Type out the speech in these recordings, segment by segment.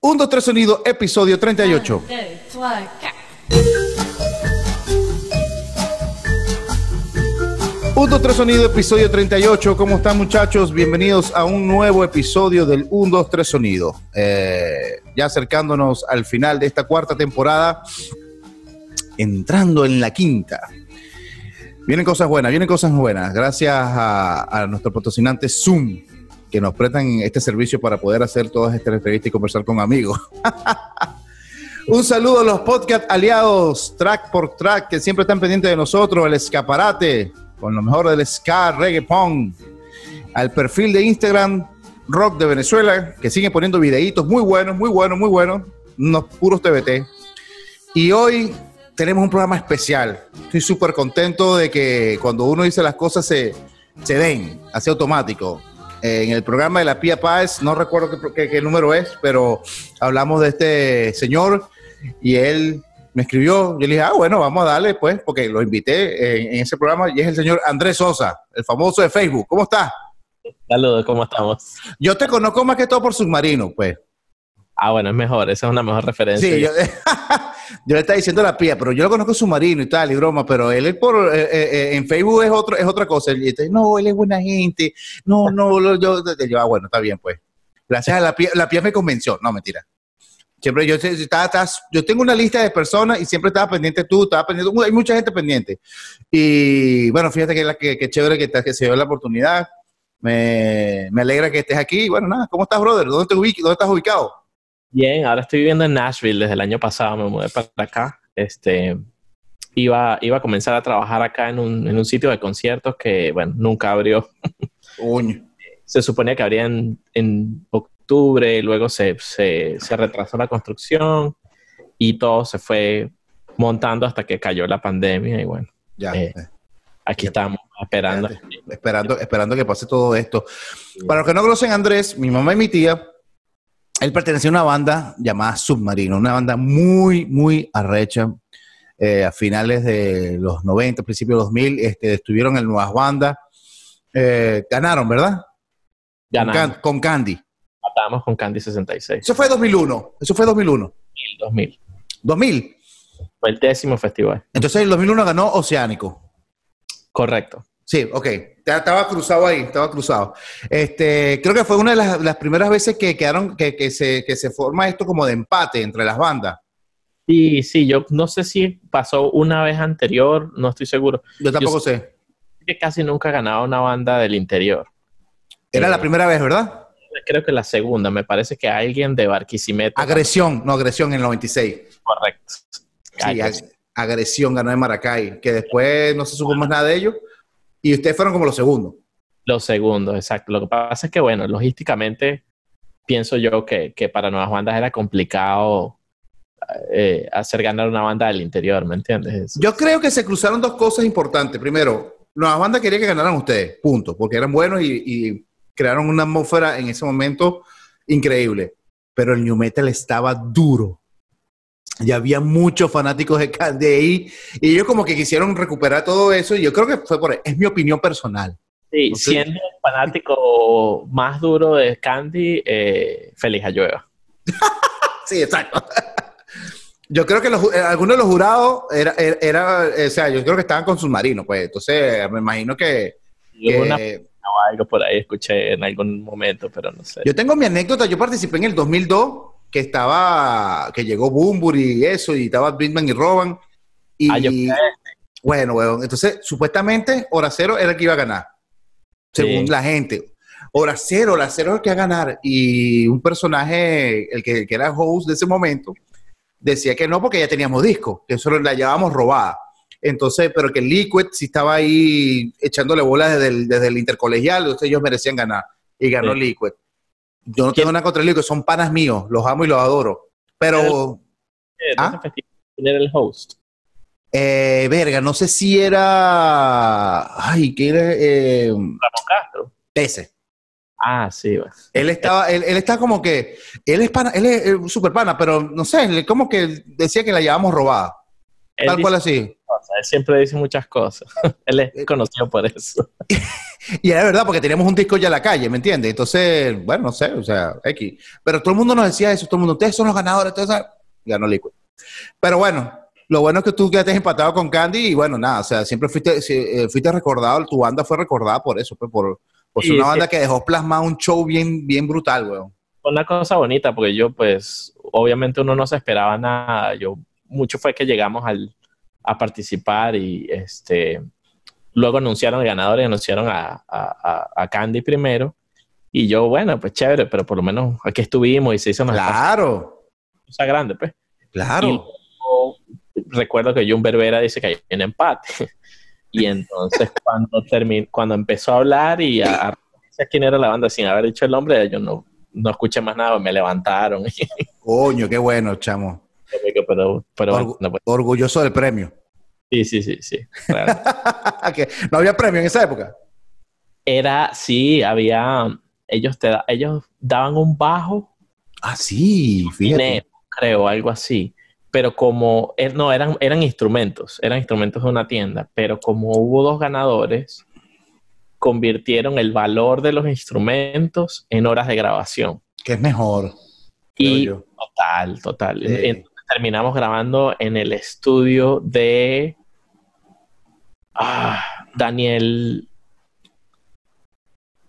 1, 2, 3 sonido, episodio 38. 1, 2, 3 sonido, episodio 38. ¿Cómo están muchachos? Bienvenidos a un nuevo episodio del 1, 2, 3 sonido. Eh, ya acercándonos al final de esta cuarta temporada, entrando en la quinta. Vienen cosas buenas, vienen cosas buenas. Gracias a, a nuestro patrocinante Zoom, que nos prestan este servicio para poder hacer todas estas entrevistas y conversar con amigos. Un saludo a los podcast aliados, track por track, que siempre están pendientes de nosotros, el escaparate, con lo mejor del ska, reggae, punk, al perfil de Instagram, Rock de Venezuela, que siguen poniendo videitos muy buenos, muy buenos, muy buenos, unos puros TBT. Y hoy tenemos un programa especial. Estoy súper contento de que cuando uno dice las cosas se, se den, así automático. Eh, en el programa de la Pía Paz, no recuerdo qué, qué- qué número es, pero hablamos de este señor y él me escribió. Yo le dije, ah, bueno, vamos a darle, pues, porque lo invité en, en ese programa y es el señor Andrés Sosa, el famoso de Facebook. ¿Cómo estás? Saludos, ¿cómo estamos? Yo te conozco más que todo por submarino, pues. Ah, bueno, es mejor, esa es una mejor referencia. Sí, yo, le estaba diciendo la pía, pero yo lo conozco submarino y tal, y broma, pero él es por, eh, eh, eh, en Facebook es, otro, es otra cosa. Él dice, no, él es buena gente. No, no, yo, yo, ah, bueno, está bien, pues. Gracias a la pía, la pía me convenció. No, mentira. Siempre yo, estaba- yo tengo una lista de personas y siempre estaba pendiente tú, estaba pendiente, hay mucha gente pendiente. Y bueno, fíjate que, la, que, que chévere que, que se dio la oportunidad. Me, me alegra que estés aquí. Bueno, nada, ¿cómo estás, brother? ¿Dónde, te ubic- dónde estás ubicado? Bien, ahora estoy viviendo en Nashville desde el año pasado, me mudé para acá. Este, iba, iba a comenzar a trabajar acá en un, en un sitio de conciertos que, bueno, nunca abrió. Se suponía que abría en, en octubre, luego se, se, se retrasó la construcción y todo se fue montando hasta que cayó la pandemia y bueno, Ya. Eh, eh. aquí estamos esperando. esperando, esperando que pase todo esto. Para los que no conocen a Andrés, mi mamá y mi tía, él pertenecía a una banda llamada Submarino, una banda muy, muy arrecha. eh, a finales de los 90, principios de 2000, este, estuvieron en nuevas bandas. Eh, ganaron, ¿verdad? Con, Ganamos, Can- con Candy. matamos con Candy 66, Eso fue 2001. Eso fue 2001. 2000. 2000. Fue el décimo festival. Entonces, en 2001 ganó Oceánico. Correcto. Sí, ok. Estaba cruzado ahí, estaba cruzado. Este, creo que fue una de las, las primeras veces que quedaron, que, que se, que se forma esto como de empate entre las bandas. Sí, sí, yo no sé si pasó una vez anterior, no estoy seguro. Yo tampoco Yo sé. Que casi nunca ganaba una banda del interior. Era Eh, la primera vez, ¿verdad? Creo que la segunda, me parece que alguien de Barquisimeto. Agresión, no, agresión en el 96. Correcto. Sí, agresión ganó en Maracay, que después no se supo más nada de ellos. Y ustedes fueron como los segundos. Los segundos, exacto. Lo que pasa es que, bueno, logísticamente pienso yo que, que para nuevas bandas era complicado eh, hacer ganar una banda del interior, ¿me entiendes? Yo creo que se cruzaron dos cosas importantes. Primero, Nueva Banda quería que ganaran ustedes, punto, porque eran buenos y, y crearon una atmósfera en ese momento increíble. Pero el New Metal estaba duro. Y había muchos fanáticos de, de ahí. Y ellos como que quisieron recuperar todo eso. Y yo creo que fue por ahí. Es mi opinión personal. Sí, no siendo el fanático más duro de Candy, eh, Feliz Ayueva. Sí, exacto. Yo creo que los eh, algunos de los jurados era, era, era, eh, o sea, yo creo que estaban con submarino, pues. Entonces, me imagino que, Hubo una que- o algo por ahí escuché en algún momento, pero no sé. Yo tengo mi anécdota, yo participé en el 2002, que estaba, que llegó Boombur y eso, y estaba Bitman y Roban. Y Ah, bueno, weón, entonces supuestamente Hora Cero era el que iba a ganar, según la gente. Hora Cero, Hora Cero es el que a ganar. Y un personaje, el que, el que era host de ese momento, decía que no porque ya teníamos disco, que eso la llevábamos robada. Entonces, pero que Liquid sí estaba ahí echándole bolas desde el, desde el intercolegial, entonces ellos merecían ganar. Y ganó Sí. Liquid. Yo no ¿Quién? tengo nada contra Liquid, son panas míos, los amo y los adoro. Pero, ¿Ah? ¿Quién era el host? eh, verga, no sé si era. Ay, ¿qué era? Eh, Ramón Castro. ese. Ah, sí, bueno. Él estaba, él, él está como que, él es pana, él es eh, super pana, pero no sé, él como que decía que la llevábamos robada. Él tal cual así. cosas, Él siempre dice muchas cosas. él es Eh, conocido por eso. Y era verdad, porque teníamos un disco ya en la calle, ¿me entiendes? Entonces, bueno, no sé, o sea, X. Pero todo el mundo nos decía eso, todo el mundo, ustedes son los ganadores, entonces ganó Liquid. Pero bueno, lo bueno es que tú quedaste empatado con Candy y bueno, nada, o sea, siempre fuiste, eh, fuiste recordado, tu banda fue recordada por eso, pues, por, por ser una banda que dejó plasmado un show bien, bien brutal, weón. Una cosa bonita porque yo, pues, obviamente uno no se esperaba nada. Yo, mucho fue que llegamos al, a participar y este, luego anunciaron el ganador y anunciaron a, a, a- Candy primero. Y yo, bueno, pues chévere, pero por lo menos aquí estuvimos y se hizo una Claro, cosa grande, pues. Y claro. luego, recuerdo que Jun Berbera dice que hay un empate. Y entonces cuando termin cuando empezó a hablar y a, a decir quién era la banda sin haber dicho el nombre, yo no, no escuché más nada, me levantaron. Coño, qué bueno, chamo. pero, pero bueno, Orgu- no, pues, Orgulloso del premio. Sí, sí, sí, sí. Que no había premio en esa época. Era, sí, había, ellos te da- ellos daban un bajo Ah, sí, fíjate. dinero, creo, algo así. Pero como, eh, no, eran, eran instrumentos, eran instrumentos de una tienda, pero como hubo dos ganadores, convirtieron el valor de los instrumentos en horas de grabación. Que es mejor. Y yo. total, total. Sí. Entonces, terminamos grabando en el estudio de ah, Daniel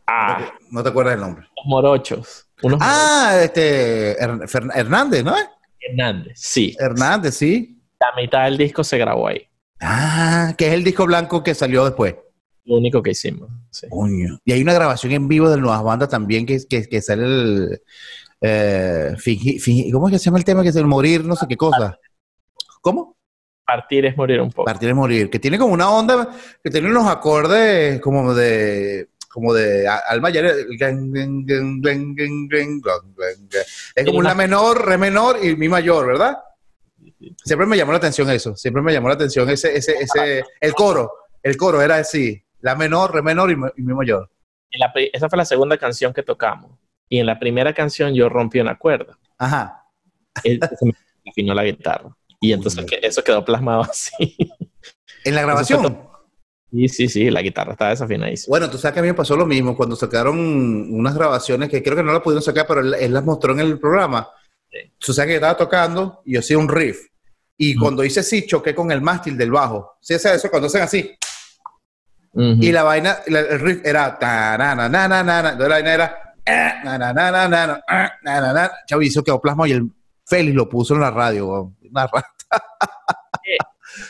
ah, No te acuerdas el nombre. los morochos. Unos Ah, este Her- Hernández, ¿no? Hernández, sí. Hernández, sí. La mitad del disco se grabó ahí. Ah, que es el disco blanco que salió después. Lo único que hicimos. sí. Coño. Y hay una grabación en vivo de Nuevas Bandas también que, que, que sale el. Eh, ¿Cómo es que se llama el tema? Que es el morir, no sé qué cosa. ¿Cómo? Partir es morir un poco. Partir es morir. Que tiene como una onda, que tiene unos acordes como de. Como de alma. Es como una menor, re menor y mi mayor, ¿verdad? Siempre me llamó la atención eso. Siempre me llamó la atención ese, ese, ese, el coro. El coro era así. La menor, re menor y, mi- y mayor. La pri- esa fue la segunda canción que tocamos. Y en la primera canción yo rompí una cuerda. Ajá. Él se me afinó la guitarra. Y entonces Uy. eso quedó plasmado así. En la grabación. Y sí, sí, la guitarra estaba desafinadísima. Bueno, tú sabes que a mí me pasó lo mismo cuando sacaron unas grabaciones que creo que no las pudieron sacar, pero él, él las mostró en el programa. Sí. Tú sabes que yo estaba tocando y yo hacía un riff. Y cuando hice así, choqué con el mástil del bajo. ¿Sí es eso? Cuando hacen así. Y la vaina, el riff era ta na na na na na na. Entonces la vaina era Chavo, quedó plasmado y el Félix lo puso en la radio. Una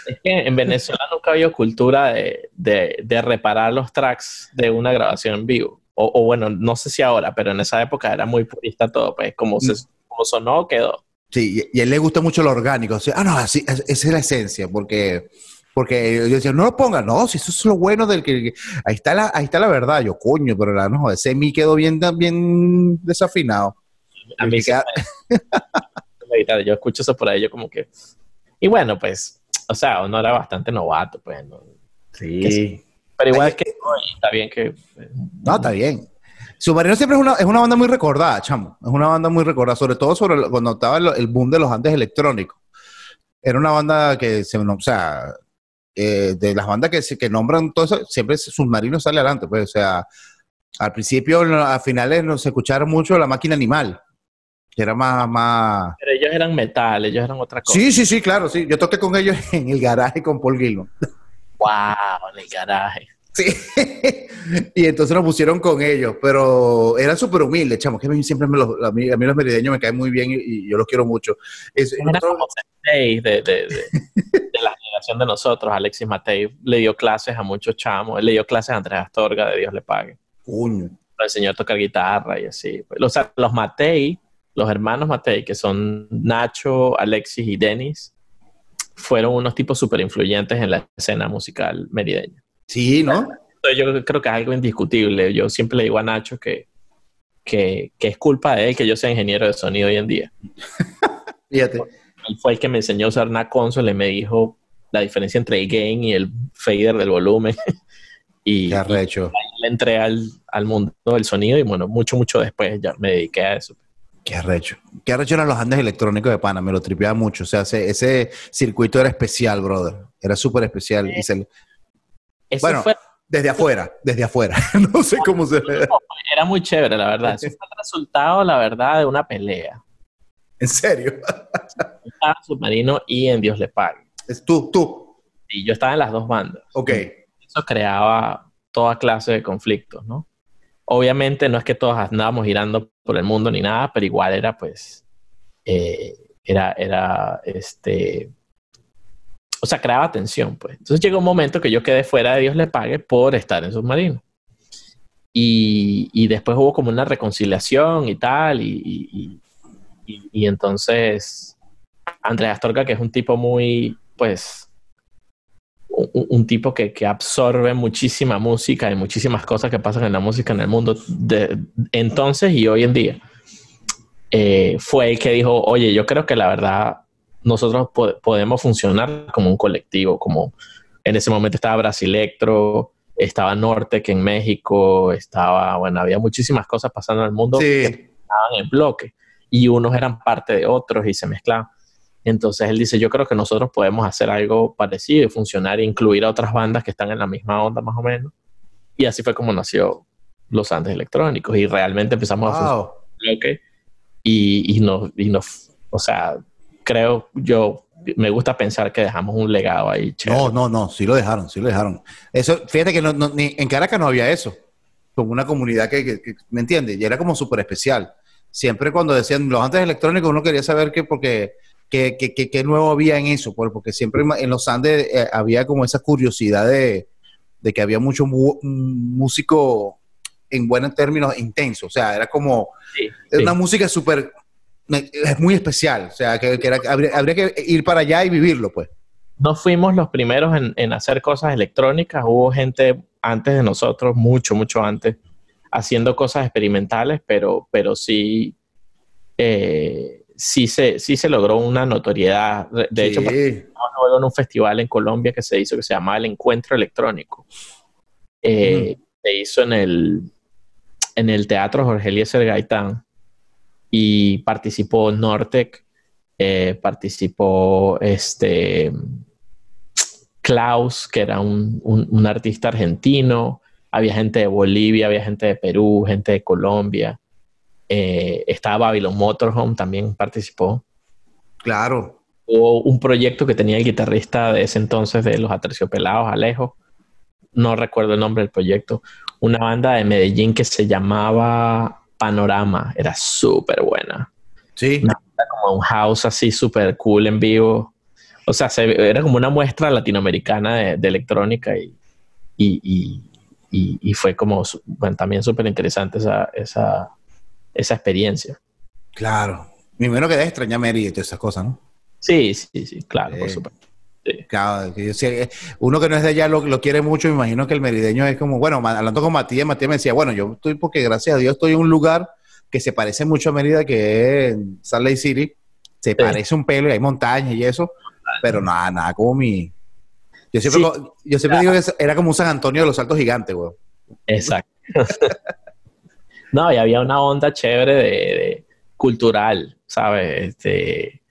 Es que en Venezuela nunca había cultura de, de- de reparar los tracks de una grabación en vivo. O, o bueno, no sé si ahora, pero en esa época era muy purista todo. Pues como, se, como sonó, quedó. Sí, y, a él le gusta mucho lo orgánico. O sea, ah, no, así, esa es la esencia, porque, porque yo decía, no lo pongas, no, si eso es lo bueno del que, ahí está la, ahí está la verdad. Yo, coño, pero la, no, ese mi quedó bien, bien desafinado. A mí Queda-. Yo escucho eso por ahí, yo como que... Y bueno, pues, o sea, uno era bastante novato, pues, ¿no? sí. Pero igual Ay, que está bien que... No, está bien. Submarino siempre es una, es una banda muy recordada, chamo. Es una banda muy recordada, sobre todo sobre cuando estaba el, el boom de los antes electrónicos. Era una banda que se, o sea, eh, de las bandas que, se- que nombran todo eso, siempre Submarino sale adelante, pues, o sea, al principio, a finales no se escucharon mucho la máquina animal, que era más, más... Pero ellos eran metal, ellos eran otra cosa. Sí, sí, sí, claro, sí. Yo toqué con ellos en el garaje con Paul Gilman. Wow, en el garaje. Sí. y entonces nos pusieron con ellos, pero eran súper humildes, chamo, que a mí siempre me los, a, mí, a mí los merideños me caen muy bien y, y yo los quiero mucho. Es- Eran nosotros- como de, de, de, de la generación de nosotros. Alexis Matei le dio clases a muchos chamos. Él le dio clases a Andrés Astorga, de Dios le pague. Coño. Lo enseñó a tocar guitarra y así. O sea, los Matei, los hermanos Matei, que son Nacho, Alexis y Denis, fueron unos tipos súper influyentes en la escena musical merideña. Sí, ¿no? Yo creo que es algo indiscutible. Yo siempre le digo a Nacho que, que, que es culpa de él que yo sea ingeniero de sonido hoy en día. Fíjate. Él fue el que me enseñó a usar una consola y me dijo la diferencia entre el gain y el fader del volumen. y, y le entré al, al mundo del sonido y bueno, mucho, mucho después ya me dediqué a eso. Qué arrecho. Qué arrecho eran los Andes electrónicos de Pana, me lo tripeaba mucho. O sea, ese, circuito era especial, brother. Era súper especial. bueno, desde afuera, desde afuera. no sé cómo se ve. Era muy chévere, la verdad. Eso fue el resultado, la verdad, de una pelea. ¿En serio? Submarino y en Dios le pague. ¿Es tú, tú? Y yo estaba en las dos bandas. Ok. Eso creaba toda clase de conflictos, ¿no? Obviamente no es que todos andábamos girando por el mundo ni nada, pero igual era pues, eh, era, era, este, o sea, creaba tensión, pues. Entonces llegó un momento que yo quedé fuera de Dios le pague por estar en submarino. Y, y después hubo como una reconciliación y tal, y, y, y entonces Andrea Astorga, que es un tipo muy, pues, un, tipo que, que, absorbe muchísima música y muchísimas cosas que pasan en la música en el mundo de entonces y hoy en día. Eh, fue el que dijo, oye, yo creo que la verdad nosotros podemos funcionar como un colectivo, como en ese momento estaba Brasilectro, estaba Norte que en México, estaba, bueno, había muchísimas cosas pasando en el mundo que estaban en bloque y unos eran parte de otros y se mezclaban. Entonces él dice, yo creo que nosotros podemos hacer algo parecido y funcionar e incluir a otras bandas que están en la misma onda más o menos. Y así fue como nació Los Andes Electrónicos y realmente empezamos a funcionar y, y, nos, y nos, o sea, creo yo, me gusta pensar que dejamos un legado ahí. No, no, no, sí lo dejaron, sí lo dejaron. Eso, fíjate que ni, en Caracas no había eso, como una comunidad que, ¿me entiendes? Y era como súper especial. Siempre cuando decían Los Andes Electrónicos uno quería saber que porque ¿Qué, qué, nuevo había en eso? Porque siempre en los Andes eh, había como esa curiosidad de, que había mucho músico en buenos términos intenso. O sea, era como una música súper, es muy especial. O sea, que, habría, que ir para allá y vivirlo, pues. No fuimos los primeros en, hacer cosas electrónicas. Hubo gente antes de nosotros, mucho, mucho antes, haciendo cosas experimentales, pero, pero sí. Eh, sí se, sí se logró una notoriedad. De hecho, luego en un festival en Colombia que se hizo que se llamaba el Encuentro Electrónico. Eh, se hizo en el, en el Teatro Jorge Eliezer Gaitán y participó Nortec, eh, participó este Klaus, que era un, un artista argentino, había gente de Bolivia, había gente de Perú, gente de Colombia. Eh, estaba Babylon Motorhome, también participó. Claro. Hubo un proyecto que tenía el guitarrista de ese entonces de Los Aterciopelados, Alejo. No recuerdo el nombre del proyecto. Una banda de Medellín que se llamaba Panorama. Era súper buena. Sí. como un house así súper cool en vivo. O sea, era como una muestra latinoamericana de, electrónica y, y, y, fue como también súper interesante esa, esa, esa experiencia. Claro. Mi menos que de extrañar Mérida y todas esas cosas, ¿no? Sí, sí, sí, claro, por supuesto. Claro, uno que no es de allá lo, quiere mucho, me imagino que el merideño es como, bueno, hablando con Matías, Matías me decía, bueno, yo estoy porque gracias a Dios estoy en un lugar que se parece mucho a Mérida, que es Salt Lake City, se parece un pelo y hay montañas y eso, pero nada, nada, como mi... Yo siempre, yo siempre digo que era como un San Antonio de los Altos Gigantes, güey. Exacto. No, y había una onda chévere de, cultural, ¿sabes? Este,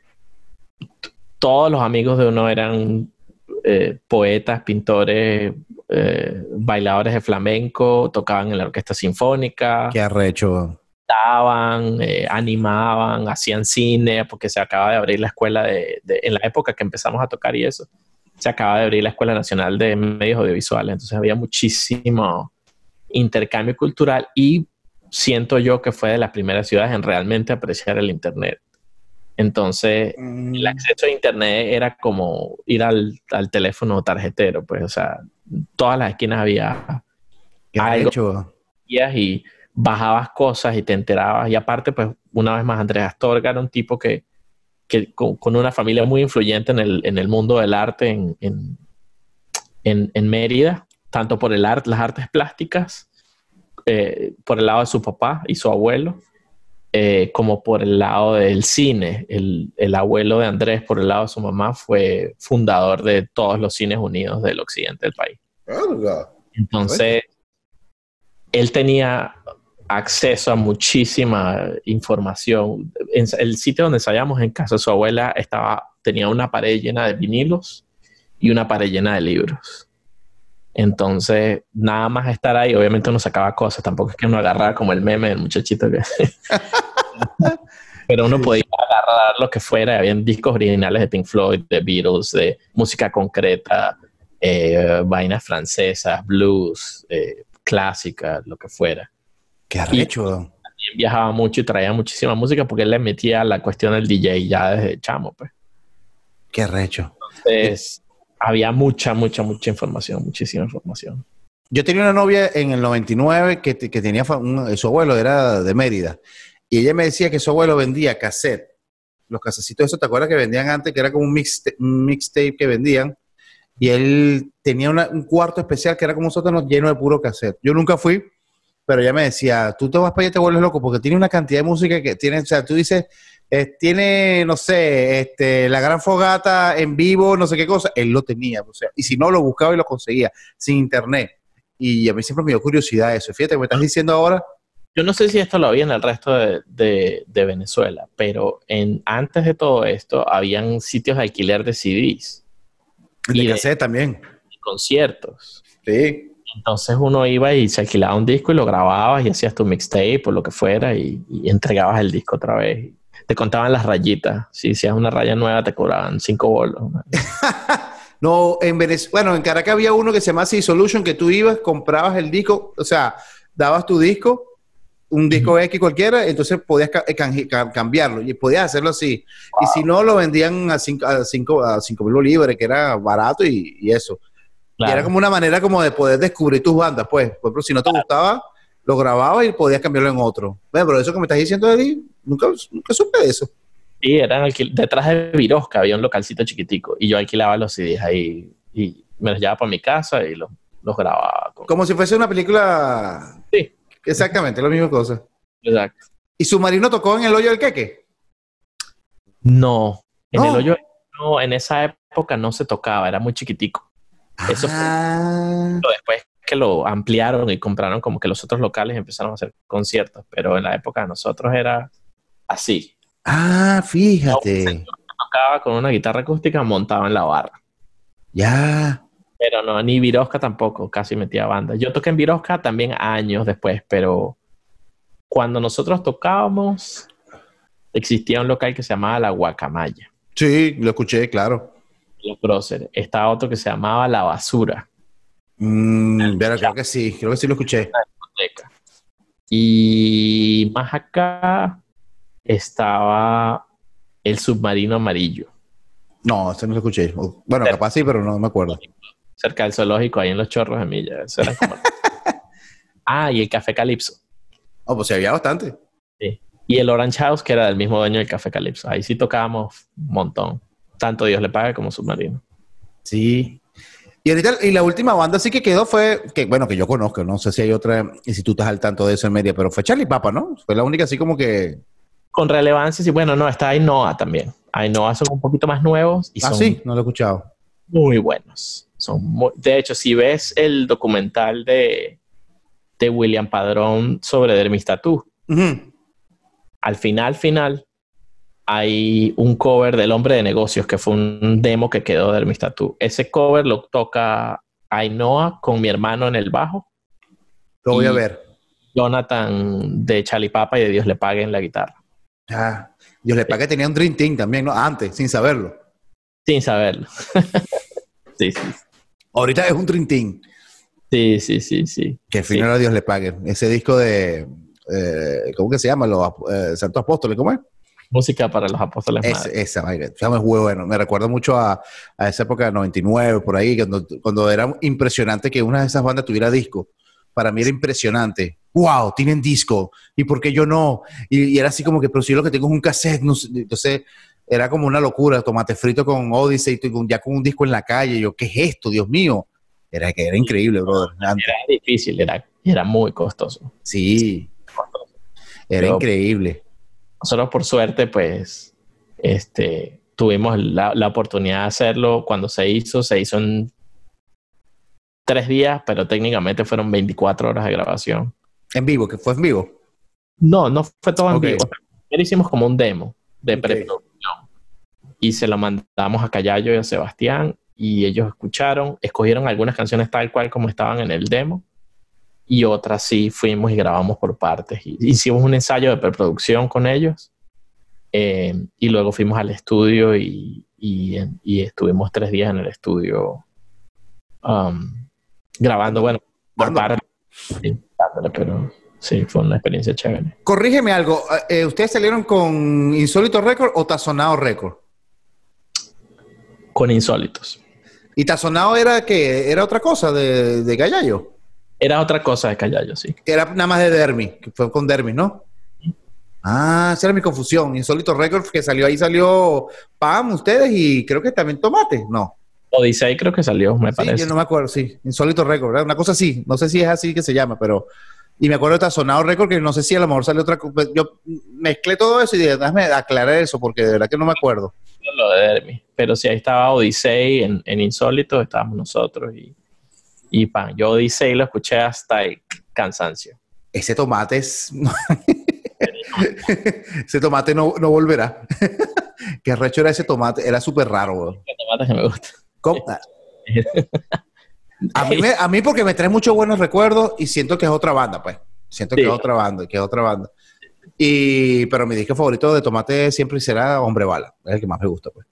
todos los amigos de uno eran eh, poetas, pintores, eh, bailadores de flamenco, tocaban en la orquesta sinfónica. Qué arrecho. Cantaban, eh, animaban, hacían cine, porque se acaba de abrir la escuela de, en la época que empezamos a tocar y eso, se acaba de abrir la Escuela Nacional de Medios Audiovisuales, entonces había muchísimo intercambio cultural y siento yo que fue de las primeras ciudades en realmente apreciar el Internet. Entonces, el mm. acceso a Internet era como ir al, teléfono tarjetero, pues, o sea, todas las esquinas había algo. Y bajabas cosas y te enterabas. Y aparte, pues, una vez más, Andrés Astorga era un tipo que, con, una familia muy influyente en el, en el mundo del arte en, en, en Mérida, tanto por el arte, las artes plásticas, eh, por el lado de su papá y su abuelo, eh, como por el lado del cine. El, abuelo de Andrés, por el lado de su mamá, fue fundador de todos los cines unidos del occidente del país. Entonces, él tenía acceso a muchísima información. En el sitio donde ensayamos en casa de su abuela estaba, tenía una pared llena de vinilos y una pared llena de libros. Entonces, nada más estar ahí, obviamente uno sacaba cosas, tampoco es que uno agarrara como el meme del muchachito que... Pero uno podía agarrar lo que fuera, habían discos originales de Pink Floyd, de Beatles, de música concreta, eh, vainas francesas, blues, eh, clásica, lo que fuera. Qué arrecho. También viajaba mucho y traía muchísima música porque él le metía la cuestión del DJ ya desde chamo, pues. Qué arrecho. Entonces, había mucha, mucha, mucha información, muchísima información. Yo tenía una novia en el 99 que, que tenía su abuelo era de Mérida y ella me decía que su abuelo vendía cassette. Los casecitos, eso te acuerdas que vendían antes, que era como un mixtape que vendían. Y él tenía un cuarto especial que era como un sótano lleno de puro cassette. Yo nunca fui, pero ella me decía, tú te vas para allá y te vuelves loco porque tiene una cantidad de música que tiene, o sea, tú dices, eh, tiene, no sé, este, la gran fogata en vivo, no sé qué cosa, él lo tenía, o sea, y si no, lo buscaba y lo conseguía, sin internet. Y a mí siempre me dio curiosidad eso. Fíjate, me estás diciendo ahora. Yo no sé si esto lo había en el resto de, Venezuela, pero en, antes de todo esto, habían sitios de alquiler de CDs. Y de, también. conciertos. Sí. Entonces uno iba y se alquilaba un disco y lo grababas y hacías tu mixtape o lo que fuera y, entregabas el disco otra vez. Te contaban las rayitas. Si hacías una raya nueva te cobraban cinco bolos. no, en Venezuela, bueno, en Caracas había uno que se llamaba Solution que tú ibas, comprabas el disco, o sea, dabas tu disco, un disco X cualquiera, entonces podías cambiarlo y podías hacerlo así. Y si no, lo vendían a 5 a cinco, a cinco mil bolívares, que era barato y eso era como una manera como de poder descubrir tus bandas, pues. Por ejemplo, si no te gustaba, lo grababas y podías cambiarlo en otro. Bueno, pero eso que me estás diciendo, Eddie, nunca, nunca supe de eso. Sí, eran detrás de Virosca había un localcito chiquitico y yo alquilaba los CDs ahí y me los llevaba para mi casa y los, los grababa. Como si fuese una película. Sí. Exactamente, la misma cosa. Exacto. ¿Y Submarino tocó en el hoyo del queque? No, en el hoyo no, en esa época no se tocaba, era muy chiquitico. Eso fue ah. después que lo ampliaron y compraron como que los otros locales empezaron a hacer conciertos, pero en la época de nosotros era así. Ah, fíjate. tocaba con una guitarra acústica montado en la barra. Ya. Pero no, ni Virosca tampoco, casi metía banda. Yo toqué en Virosca también años después, pero cuando nosotros tocábamos, existía un local que se llamaba La Guacamaya. Sí, lo escuché, claro los próceres. Está otro que se llamaba La Basura. Mm, creo que sí, creo que sí lo escuché. Y más acá estaba El Submarino Amarillo. No, ese no lo escuché. Bueno, capaz sí, pero no me acuerdo. Cerca del zoológico, ahí en los chorros de Milla. ah, y el Café Calipso. Oh, pues sí, había bastante. Sí. Y el Orange House, que era del mismo dueño del Café Calipso. Ahí sí tocábamos un montón tanto Dios le pague como Submarino. Sí. Y ahorita, y la última banda sí que quedó fue, que bueno, que yo conozco, no sé si hay otra, estás al tanto de eso en media, pero fue Charlie Papa, ¿no? Fue la única así como que... Con relevancia, sí, bueno, no, está Ainoa también. Ainoa son un poquito más nuevos y ah, sí, no lo he escuchado. Muy buenos. Son de hecho, si ves el documental de, de William Padrón sobre Dermistatú, al final, final, hay un cover del Hombre de Negocios, que fue un demo que quedó de Hermis Ese cover lo toca Ainhoa con mi hermano en el bajo. Lo voy a ver. Jonathan de Chalipapa y de Dios le pague en la guitarra. Ah, Dios le pague tenía un Dream Team también, ¿no? Antes, sin saberlo. Sin saberlo. sí, sí. Ahorita es un Dream Team. Sí, sí, sí, sí. Que al final a Dios le pague. Ese disco de, eh, ¿cómo que se llama? Los eh, Santos Apóstoles, ¿cómo es? Música para los apóstoles. esa vaina. Es bueno. Me recuerda mucho a, a, esa época de 99, por ahí, cuando, cuando era impresionante que una de esas bandas tuviera disco. Para mí era impresionante. ¡Wow! Tienen disco. ¿Y por qué yo no? Y, era así como que, pero si yo lo que tengo es un cassette. No Entonces, era como una locura. Tomate frito con Odyssey, ya con un disco en la calle. Yo, ¿qué es esto? Dios mío. Era que era increíble, brother. Era difícil, era, era muy costoso. Sí. Era increíble nosotros por suerte, pues, este, tuvimos la, oportunidad de hacerlo cuando se hizo, se hizo en tres días, pero técnicamente fueron 24 horas de grabación. ¿En vivo? ¿Que fue en vivo? No, no fue todo en vivo. Primero hicimos como un demo de preproducción y se lo mandamos a Callayo y a Sebastián y ellos escucharon, escogieron algunas canciones tal cual como estaban en el demo y otras sí fuimos y grabamos por partes. Hicimos un ensayo de preproducción con ellos eh, y luego fuimos al estudio y, y, estuvimos tres días en el estudio um, grabando, bueno, por partes. pero sí, fue una experiencia chévere. Corrígeme algo, eh, ¿ustedes salieron con Insólito Record o Tazonado Record? Con Insólitos. ¿Y Tazonado era que ¿Era otra cosa de, de Gallallo? Era otra cosa de Callayo, sí. Era nada más de Dermi, que fue con Dermi, ¿no? Ah, esa era mi confusión. Insólito Records, que salió ahí, salió Pam, ustedes, y creo que también Tomate, ¿no? Odyssey creo que salió, me parece. Yo no me acuerdo, sí. Insólito Records, ¿verdad? Una cosa así. No sé si es así que se llama, pero... Y me acuerdo de Tazonado Record, que no sé si a lo mejor salió otra... cosa. Yo mezclé todo eso y dije, déjame aclarar eso, porque de verdad que no me acuerdo. Lo de Dermi. Pero si ahí estaba en, en Insólito, estábamos nosotros y y pan. Yo dice y lo escuché hasta el cansancio. Ese tomate es. ese tomate no, no volverá. Qué arrecho era ese tomate. Era súper raro, tomate que me gusta. A mí, a mí porque me trae muchos buenos recuerdos y siento que es otra banda, pues. Siento que es otra banda, que es otra banda. Y, pero mi disco favorito de Tomate siempre será Hombre Bala. Es el que más me gusta, pues.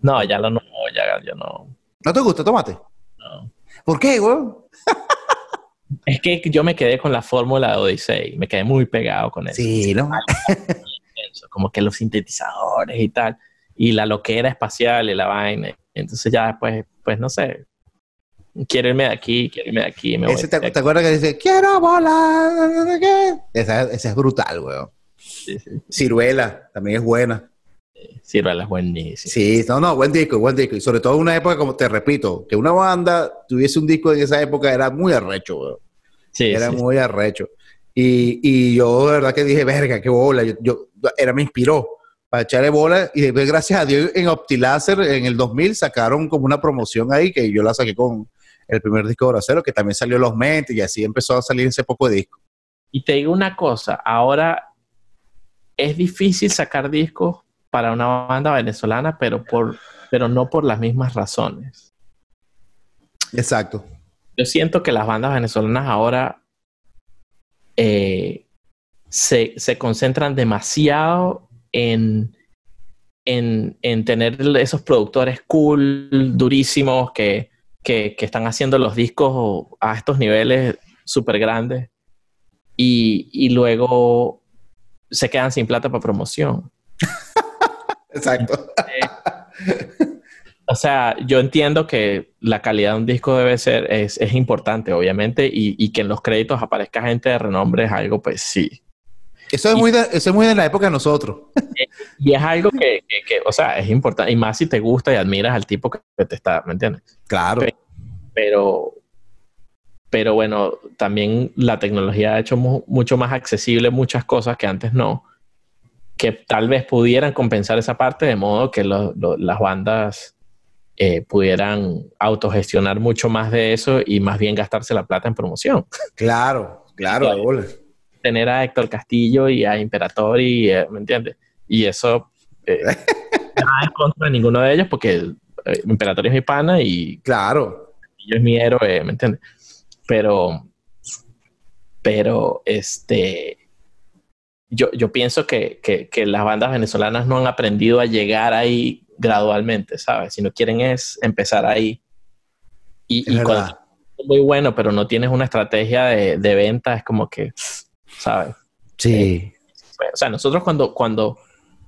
No, ya lo no, ya, ya no. ¿No te gusta Tomate? No. ¿Por qué, güey? es que yo me quedé con la fórmula de Odyssey, me quedé muy pegado con eso. Sí, ¿no? Como que los sintetizadores y tal, y la loquera espacial y la vaina. Entonces ya después, pues no sé, quiero irme de aquí, quiero irme de aquí. Me ese te, acuerdas que dice, quiero volar? Esa, esa es brutal. Sí, sí. Ciruela, también es buena. Es buenísimo. Sí, no, no, buen disco, buen disco. Y sobre todo en una época, como te repito, que una banda tuviese un disco en esa época era muy arrecho, güey. Sí, era muy arrecho. Y, y, yo de verdad que dije, verga, qué bola. Yo, era, me inspiró para echarle bola. Y después, gracias a Dios, en OptiLaser en el 2000 sacaron como una promoción ahí que yo la saqué con el primer disco de Bracero, que también salió Los Mentes y así empezó a salir ese poco de disco. Y te digo una cosa, ahora es difícil sacar discos para una banda venezolana, pero, por, pero no por las mismas razones. Exacto. Yo siento que las bandas venezolanas ahora eh, se, concentran demasiado en, en, tener esos productores cool, durísimos, que, que, están haciendo los discos a estos niveles súper grandes y, y luego se quedan sin plata para promoción. Exacto. o sea, yo entiendo que la calidad de un disco debe ser, es, importante, obviamente, y, que en los créditos aparezca gente de renombre es algo, pues sí. Eso es, muy, de, eso es muy de la época de nosotros. Eh, y es algo que, o sea, es importante, y más si te gusta y admiras al tipo que te está, ¿me entiendes? Claro. Pero, pero bueno, también la tecnología ha hecho mucho más accesible muchas cosas que antes no que tal vez pudieran compensar esa parte de modo que las bandas eh, pudieran autogestionar mucho más de eso y más bien gastarse la plata en promoción. Claro, claro. Tener a Héctor Castillo y a Imperator y, eh, ¿me entiendes? Y eso eh, nada en contra de ninguno de ellos porque Imperator es mi pana y... Claro. Yo es mi héroe, ¿me entiendes? Pero, pero, este, yo, yo pienso que, que, las bandas venezolanas no han aprendido a llegar ahí gradualmente, ¿sabes? Si no quieren es empezar ahí. Y, y cuando es muy bueno, pero no tienes una estrategia de, de venta, es como que, ¿sabes? Sí. Eh, o sea, nosotros cuando, cuando,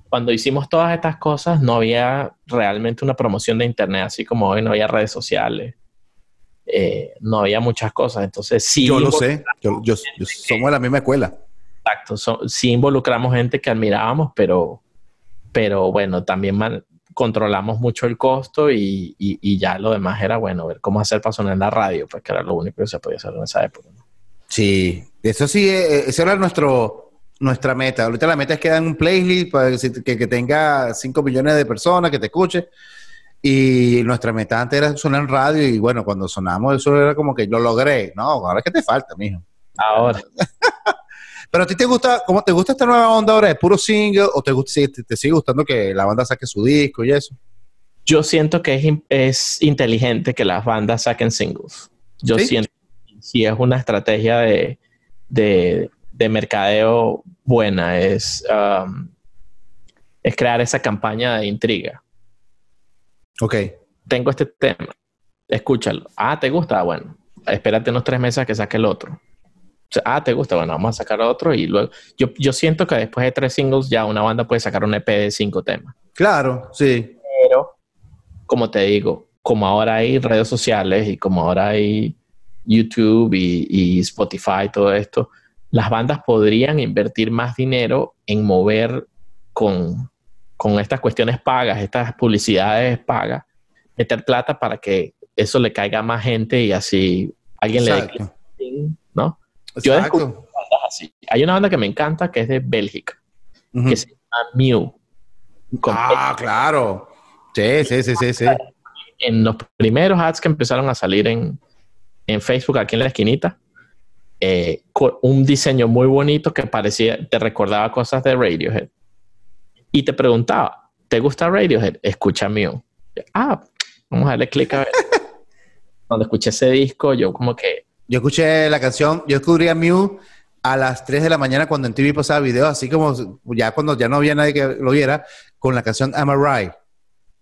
cuando hicimos todas estas cosas, no había realmente una promoción de Internet, así como hoy no había redes sociales. Eh, no había muchas cosas. Entonces, sí. Yo lo sé. Yo, yo, somos de la misma escuela. Exacto, sí involucramos gente que admirábamos, pero, pero bueno, también controlamos mucho el costo y, y, ya lo demás era, bueno, ver cómo hacer para sonar en la radio, pues que era lo único que se podía hacer en esa época. Sí, eso sí, eh, eh, eso era nuestro, nuestra meta. Ahorita la meta es que dan un playlist para que, que tenga 5 millones de personas que te escuche. Y nuestra meta antes era sonar en radio y bueno, cuando sonamos eso era como que lo logré. No, ahora es que te falta, mijo. Ahora. Pero a ti te gusta, ¿cómo te gusta esta nueva onda ahora de puro single o te, gusta, te, te sigue gustando que la banda saque su disco y eso? Yo siento que es, es inteligente que las bandas saquen singles. Yo siento que si es una estrategia de, de, de mercadeo buena, es, um, es crear esa campaña de intriga. Ok. Tengo este tema, escúchalo. Ah, ¿te gusta? Bueno, espérate unos tres meses a que saque el otro. Ah, ¿te gusta? Bueno, vamos a sacar otro y luego... Yo, yo siento que después de tres singles ya una banda puede sacar un EP de cinco temas. Claro, sí. Pero, como te digo, como ahora hay redes sociales y como ahora hay YouTube y, y Spotify, todo esto, las bandas podrían invertir más dinero en mover con, con estas cuestiones pagas, estas publicidades pagas, meter plata para que eso le caiga a más gente y así alguien Exacto. le ¿no? Yo descubrí bandas así. Hay una banda que me encanta que es de Bélgica, que se llama Mew. Ah, claro. Sí, sí, sí, sí, sí. En los primeros ads que empezaron a salir en, en Facebook, aquí en la esquinita, eh, con un diseño muy bonito que parecía, te recordaba cosas de Radiohead. Y te preguntaba, ¿te gusta Radiohead? Escucha Mew. Ah, vamos a darle clic a ver. Cuando escuché ese disco, yo como que Yo escuché la canción, yo descubrí a Mew a las 3 de la mañana cuando en TV pasaba videos, así como ya cuando ya no había nadie que lo viera, con la canción Am I Right.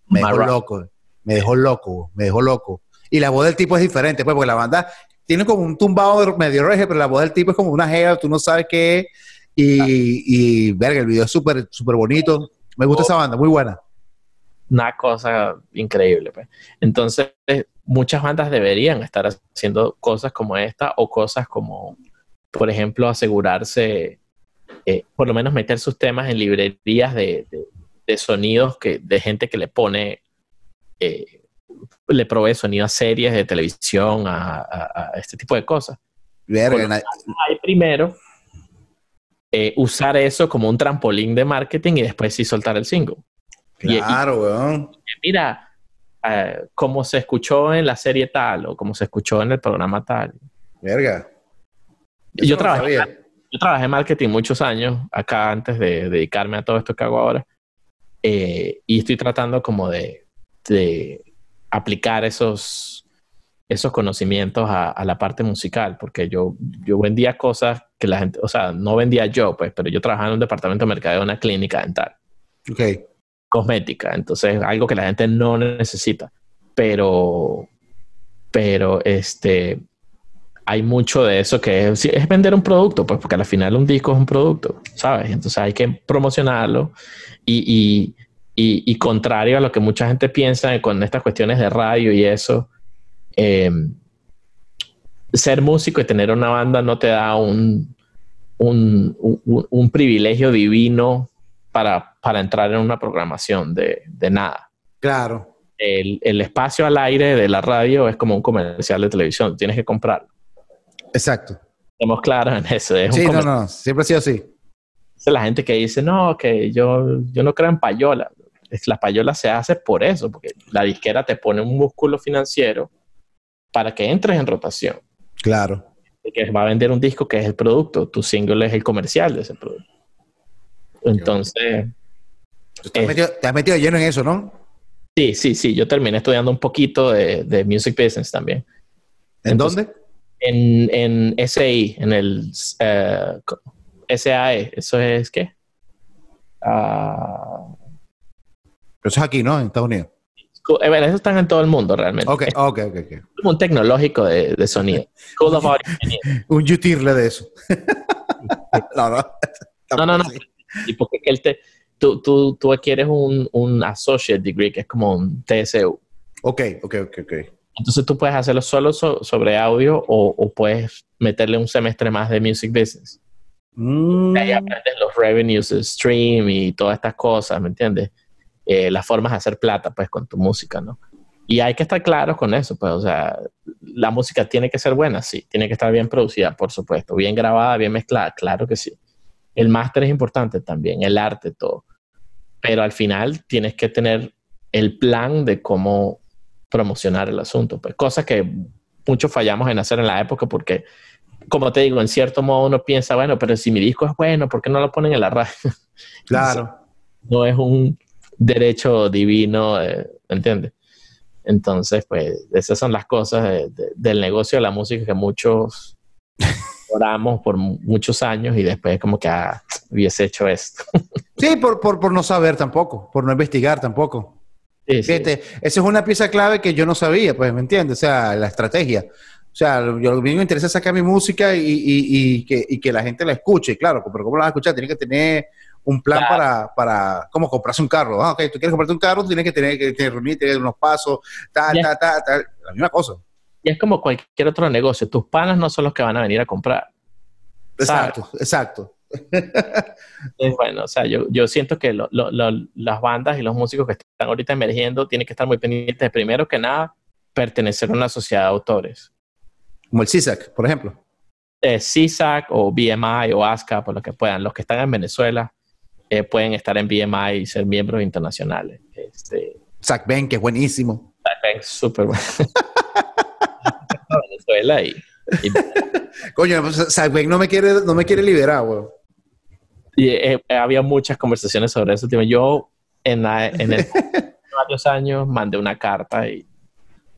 Me dejó Right. loco, me dejó loco, me dejó loco. Y la voz del tipo es diferente, pues, porque la banda tiene como un tumbado medio reggae, pero la voz del tipo es como una gea, tú no sabes qué es. Y, y verga, el video es súper, súper bonito. Me gusta esa banda, muy buena. una cosa increíble. pues. Entonces, muchas bandas deberían estar haciendo cosas como esta o cosas como, por ejemplo, asegurarse, eh, por lo menos meter sus temas en librerías de, de- de sonidos que, de gente que le pone, eh, le provee sonido a series de televisión, a, a- a este tipo de cosas. Verga, Hay primero eh, usar eso como un trampolín de marketing y después sí soltar el single. y- claro, weón. mira, eh, como se escuchó en la serie tal o como se escuchó en el programa tal. Verga. Yo no trabajé, sabía. yo trabajé en marketing muchos años acá antes de dedicarme a todo esto que hago ahora. Eh, y estoy tratando como de, de aplicar esos, esos conocimientos a, a la parte musical, porque yo, yo vendía cosas que la gente, o sea, no vendía yo, pues, pero yo trabajaba en un departamento de mercadeo de una clínica dental. Ok. Cosmética, entonces algo que la gente no necesita, pero, pero este, hay mucho de eso que es, es vender un producto, pues porque al final un disco es un producto, ¿sabes? Entonces hay que promocionarlo y, y, y- contrario a lo que mucha gente piensa con estas cuestiones de radio y eso, eh, ser músico y tener una banda no te da un, un- un privilegio divino para, para entrar en una programación de, de nada. Claro. El, el espacio al aire de la radio es como un comercial de televisión, tienes que comprarlo. Exacto. Estamos claros en eso. Es un Sí, no, comercial. no, siempre ha sido así. Es la gente que dice, no, que yo, yo no creo en payola. La payola se hace por eso, porque la disquera te pone un músculo financiero para que entres en rotación. Claro. Y que va a vender un disco que es el producto, tu single es el comercial de ese producto. Entonces, Tú te has Eh. metido- te has metido lleno en eso, ¿no? sí, sí, sí, yo terminé estudiando un poquito de, de music business también. ¿En Entonces- dónde? En, en SI, en el eh, co- SAE, ¿eso es qué? Ah, Eso es aquí, ¿no? En Estados Unidos. eh, bueno, eso están en todo el mundo realmente. Ok, ok, ok. ok. como un tecnológico de, de sonido. Un yutirle de eso. no, no. No, no, no. Y porque que él te, tú, tú, tú adquieres un, un associate degree, que es como un TSU. Ok, ok, ok, ok. Entonces tú puedes hacerlo solo so- sobre audio o, o puedes meterle un semestre más de music business. Mm, Ahí aprendes los revenues de stream y todas estas cosas, ¿me entiendes? Eh, las formas de hacer plata, pues, con tu música, ¿no? Y hay que estar claros con eso, pues, o sea, la música tiene que ser buena, sí, tiene que estar bien producida, por supuesto, bien grabada, bien mezclada, claro que sí. El máster es importante también, el arte, todo. Pero al final tienes que tener el plan de cómo promocionar el asunto, pues, cosas que muchos fallamos en hacer en la época porque como te digo, en cierto modo uno piensa, bueno, pero si mi disco es bueno, ¿por qué no lo ponen en la radio? Claro. no es un derecho divino, eh, ¿entiendes? Entonces, pues, esas son las cosas del negocio de la música que muchos oramos por muchos años y después como que ah, hubiese hecho esto. sí, por, por, por, no saber tampoco, por no investigar tampoco. Sí, Fíjate, esa es una pieza clave que yo no sabía, pues, ¿me entiendes? O sea, la estrategia. O sea, yo, a mí me interesa sacar mi música y, y, y, que, y que la gente la escuche, claro, pero ¿cómo la vas a escuchar? Tiene que tener un plan para, para, como comprarse un carro. Ah, ok, tú quieres comprarte un carro, tienes que tener que reunir, tener unos pasos, tal, tal, tal, tal, la misma cosa. Y es como cualquier otro negocio, tus panas no son los que van a venir a comprar. Exacto, exacto. Bueno, o sea, yo, yo siento que lo, lo, las bandas y los músicos que están ahorita emergiendo tienen que estar muy pendientes de, primero que nada, pertenecer a una sociedad de autores. Como el CISAC, por ejemplo. Eh, CISAC o BMI o ASCA, por lo que puedan. Los que están en Venezuela, eh, pueden estar en BMI y ser miembros internacionales. Este, Zach Ben, que es buenísimo. Zach Ben, súper bueno. Venezuela y... Coño, pues, no me quiere, no me quiere liberar. Y eh, había muchas conversaciones sobre eso. Yo en, la, en el, varios años mandé una carta y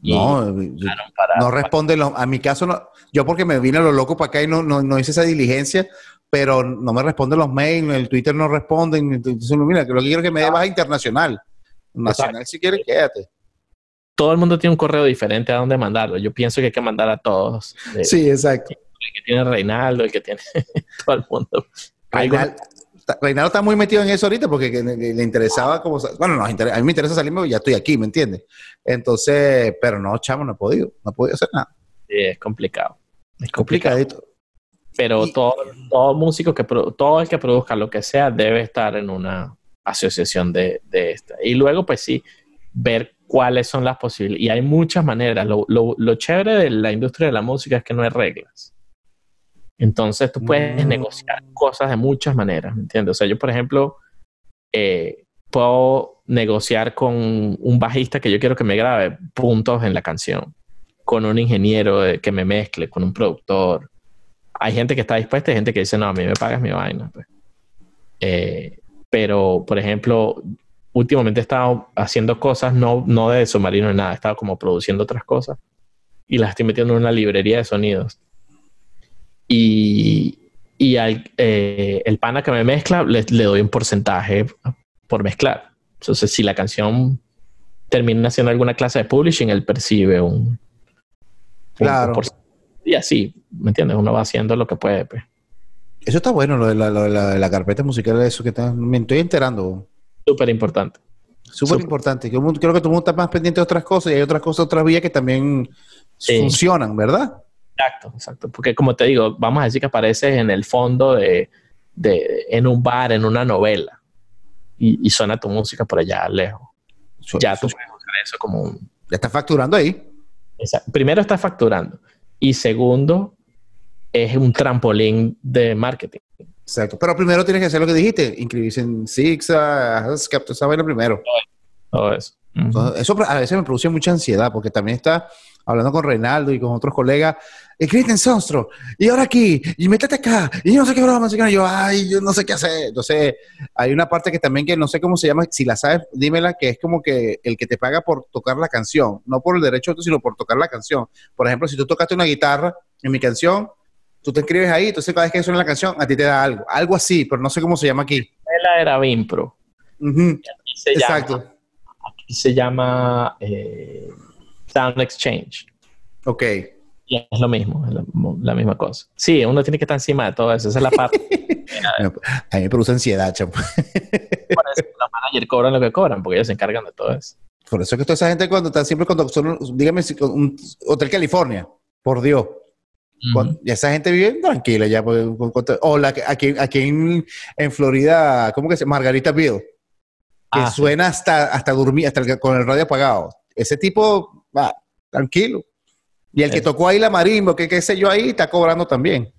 no, no responde. a mi caso, no, yo porque me vine a lo loco para acá y no, no, no, hice esa diligencia, pero no me responden los mails, el Twitter no responden. Entonces, mira, lo que quiero es que me dé baja internacional. Nacional, si quieres, quédate. Todo el mundo tiene un correo diferente a dónde mandarlo. Yo pienso que hay que mandar a todos. sí, exacto. El que tiene Reinaldo, el que tiene todo el mundo. Reinaldo, está muy metido en eso ahorita porque le, interesaba como... Bueno, no, a mí me interesa salirme, ya estoy aquí, ¿me entiendes? Entonces, pero no, chamo, no he podido. No he podido hacer nada. Sí, es complicado. Es complicadito. Pero todo, todo músico que todo el que produzca lo que sea debe estar en una asociación de, de esta. Y luego, pues sí, ver cuáles son las posibilidades. Y hay muchas maneras. Lo, lo, lo, chévere de la industria de la música es que no hay reglas. Entonces tú puedes mm. negociar cosas de muchas maneras, ¿me entiendes? O sea, yo, por ejemplo, eh, puedo negociar con un bajista que yo quiero que me grabe puntos en la canción, con un ingeniero que me mezcle, con un productor, hay gente que está dispuesta y gente que dice, no, a mí me pagas mi vaina. Pues. Eh, pero, por ejemplo, últimamente he estado haciendo cosas, no, no de submarino ni nada, he estado como produciendo otras cosas y las estoy metiendo en una librería de sonidos. Y, y al, eh, el pana que me mezcla le, doy un porcentaje por mezclar. Entonces, si la canción termina haciendo alguna clase de publishing, él percibe un, claro y así, ¿me entiendes? Uno va haciendo lo que puede. Pues. Eso está bueno, lo de la, carpeta musical, eso que me estoy enterando. Súper importante. Súper importante. Creo que todo el mundo está más pendiente de otras cosas y hay otras cosas, otras vías que también funcionan, ¿verdad? Exacto, exacto. Porque como te digo, vamos a decir que apareces en el fondo de, en un bar, en una novela, y, suena tu música por allá lejos. ya tú puedes usar eso como un... Ya estás facturando ahí. Primero estás facturando. Y segundo, es un trampolín de marketing. Exacto. Pero primero tienes que hacer lo que dijiste, inscribirse en Sixa, ASCAP, esa vaina primero. Todo eso. Eso a veces me produce mucha ansiedad porque también está hablando con Reinaldo y con otros colegas, escribiste en Sonstro, y ahora aquí, y métete acá, y yo no sé qué broma, y yo, ay, yo no sé qué hacer. Entonces, hay una parte que también que no sé cómo se llama, si la sabes, dímela, que es como que el que te paga por tocar la canción, no por el derecho, sino por tocar la canción. Por ejemplo, si tú tocaste una guitarra en mi canción, tú te escribes ahí, entonces cada vez que suena la canción, a ti te da algo, algo así, pero no sé cómo se llama aquí. La era Vimpro. Exacto. aquí se llama eh, Sound Exchange. Ok. Y es lo mismo, es la, misma cosa. Sí, uno tiene que estar encima de todo eso, esa es la parte. a mí me produce ansiedad, chapo. Por eso los managers cobran lo que cobran, porque ellos se encargan de todo eso. Por eso es que toda esa gente cuando está siempre cuando son, dígame, un Hotel California, por Dios. Y esa gente vive tranquila ya. o la, aquí, aquí en, en, Florida, ¿cómo que se Margarita Bill. Que ah, suena hasta, hasta dormir, hasta con el radio apagado. Ese tipo va tranquilo. Y el que tocó ahí la marimba, que qué sé yo ahí, está cobrando también.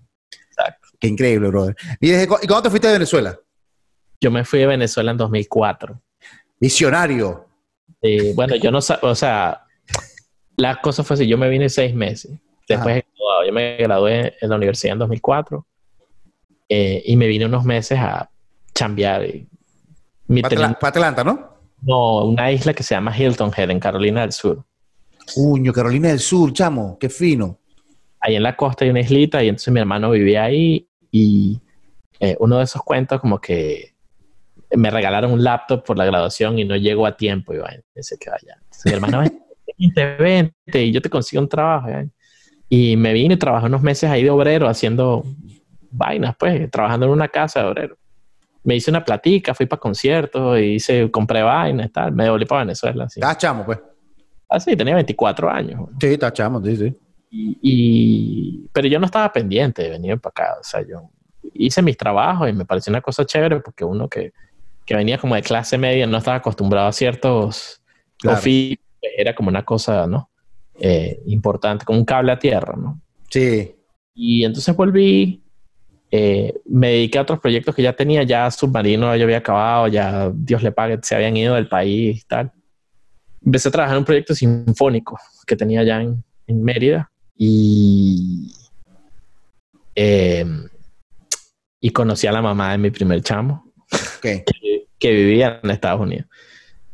Exacto. Qué increíble, brother. ¿Y, desde, ¿Y cuándo te fuiste de Venezuela? Yo me fui de Venezuela en 2004. Visionario. bueno, yo no o sea, la cosa fue así, yo me vine seis meses. Después Yo me gradué en la universidad en 2004 eh, y me vine unos meses a chambear. Para Atlanta, ¿no? No, una isla que se llama Hilton Head en Carolina del Sur. Uño, Carolina del Sur, chamo, qué fino. Ahí en la costa hay una islita y entonces mi hermano vivía ahí y eh, uno de esos cuentos como que me regalaron un laptop por la graduación y no llegó a tiempo y bueno, ese que vaya. mi hermano, vente, vente y yo te consigo un trabajo. Y me vine y trabajé unos meses ahí de obrero haciendo vainas, pues, trabajando en una casa de obrero. Me hice una platica, fui para conciertos, hice, compré vainas y tal, me devolví para Venezuela. Así. chamo, pues. Ah, sí, tenía 24 años. Sí, está chamo, sí, sí. Y, pero yo no estaba pendiente de venir para acá. O sea, yo hice mis trabajos y me pareció una cosa chévere porque uno que, que venía como de clase media no estaba acostumbrado a ciertos oficios, era como una cosa, ¿no? Eh, importante, como un cable a tierra, ¿no? Sí. Y entonces volví, eh, me dediqué a otros proyectos que ya tenía, ya Submarino ya había acabado, ya Dios le pague, se habían ido del país y tal. Empecé a trabajar en un proyecto sinfónico que tenía ya en, en Mérida y, em, y conocí a la mamá de mi primer chamo que, que, vivía en Estados Unidos.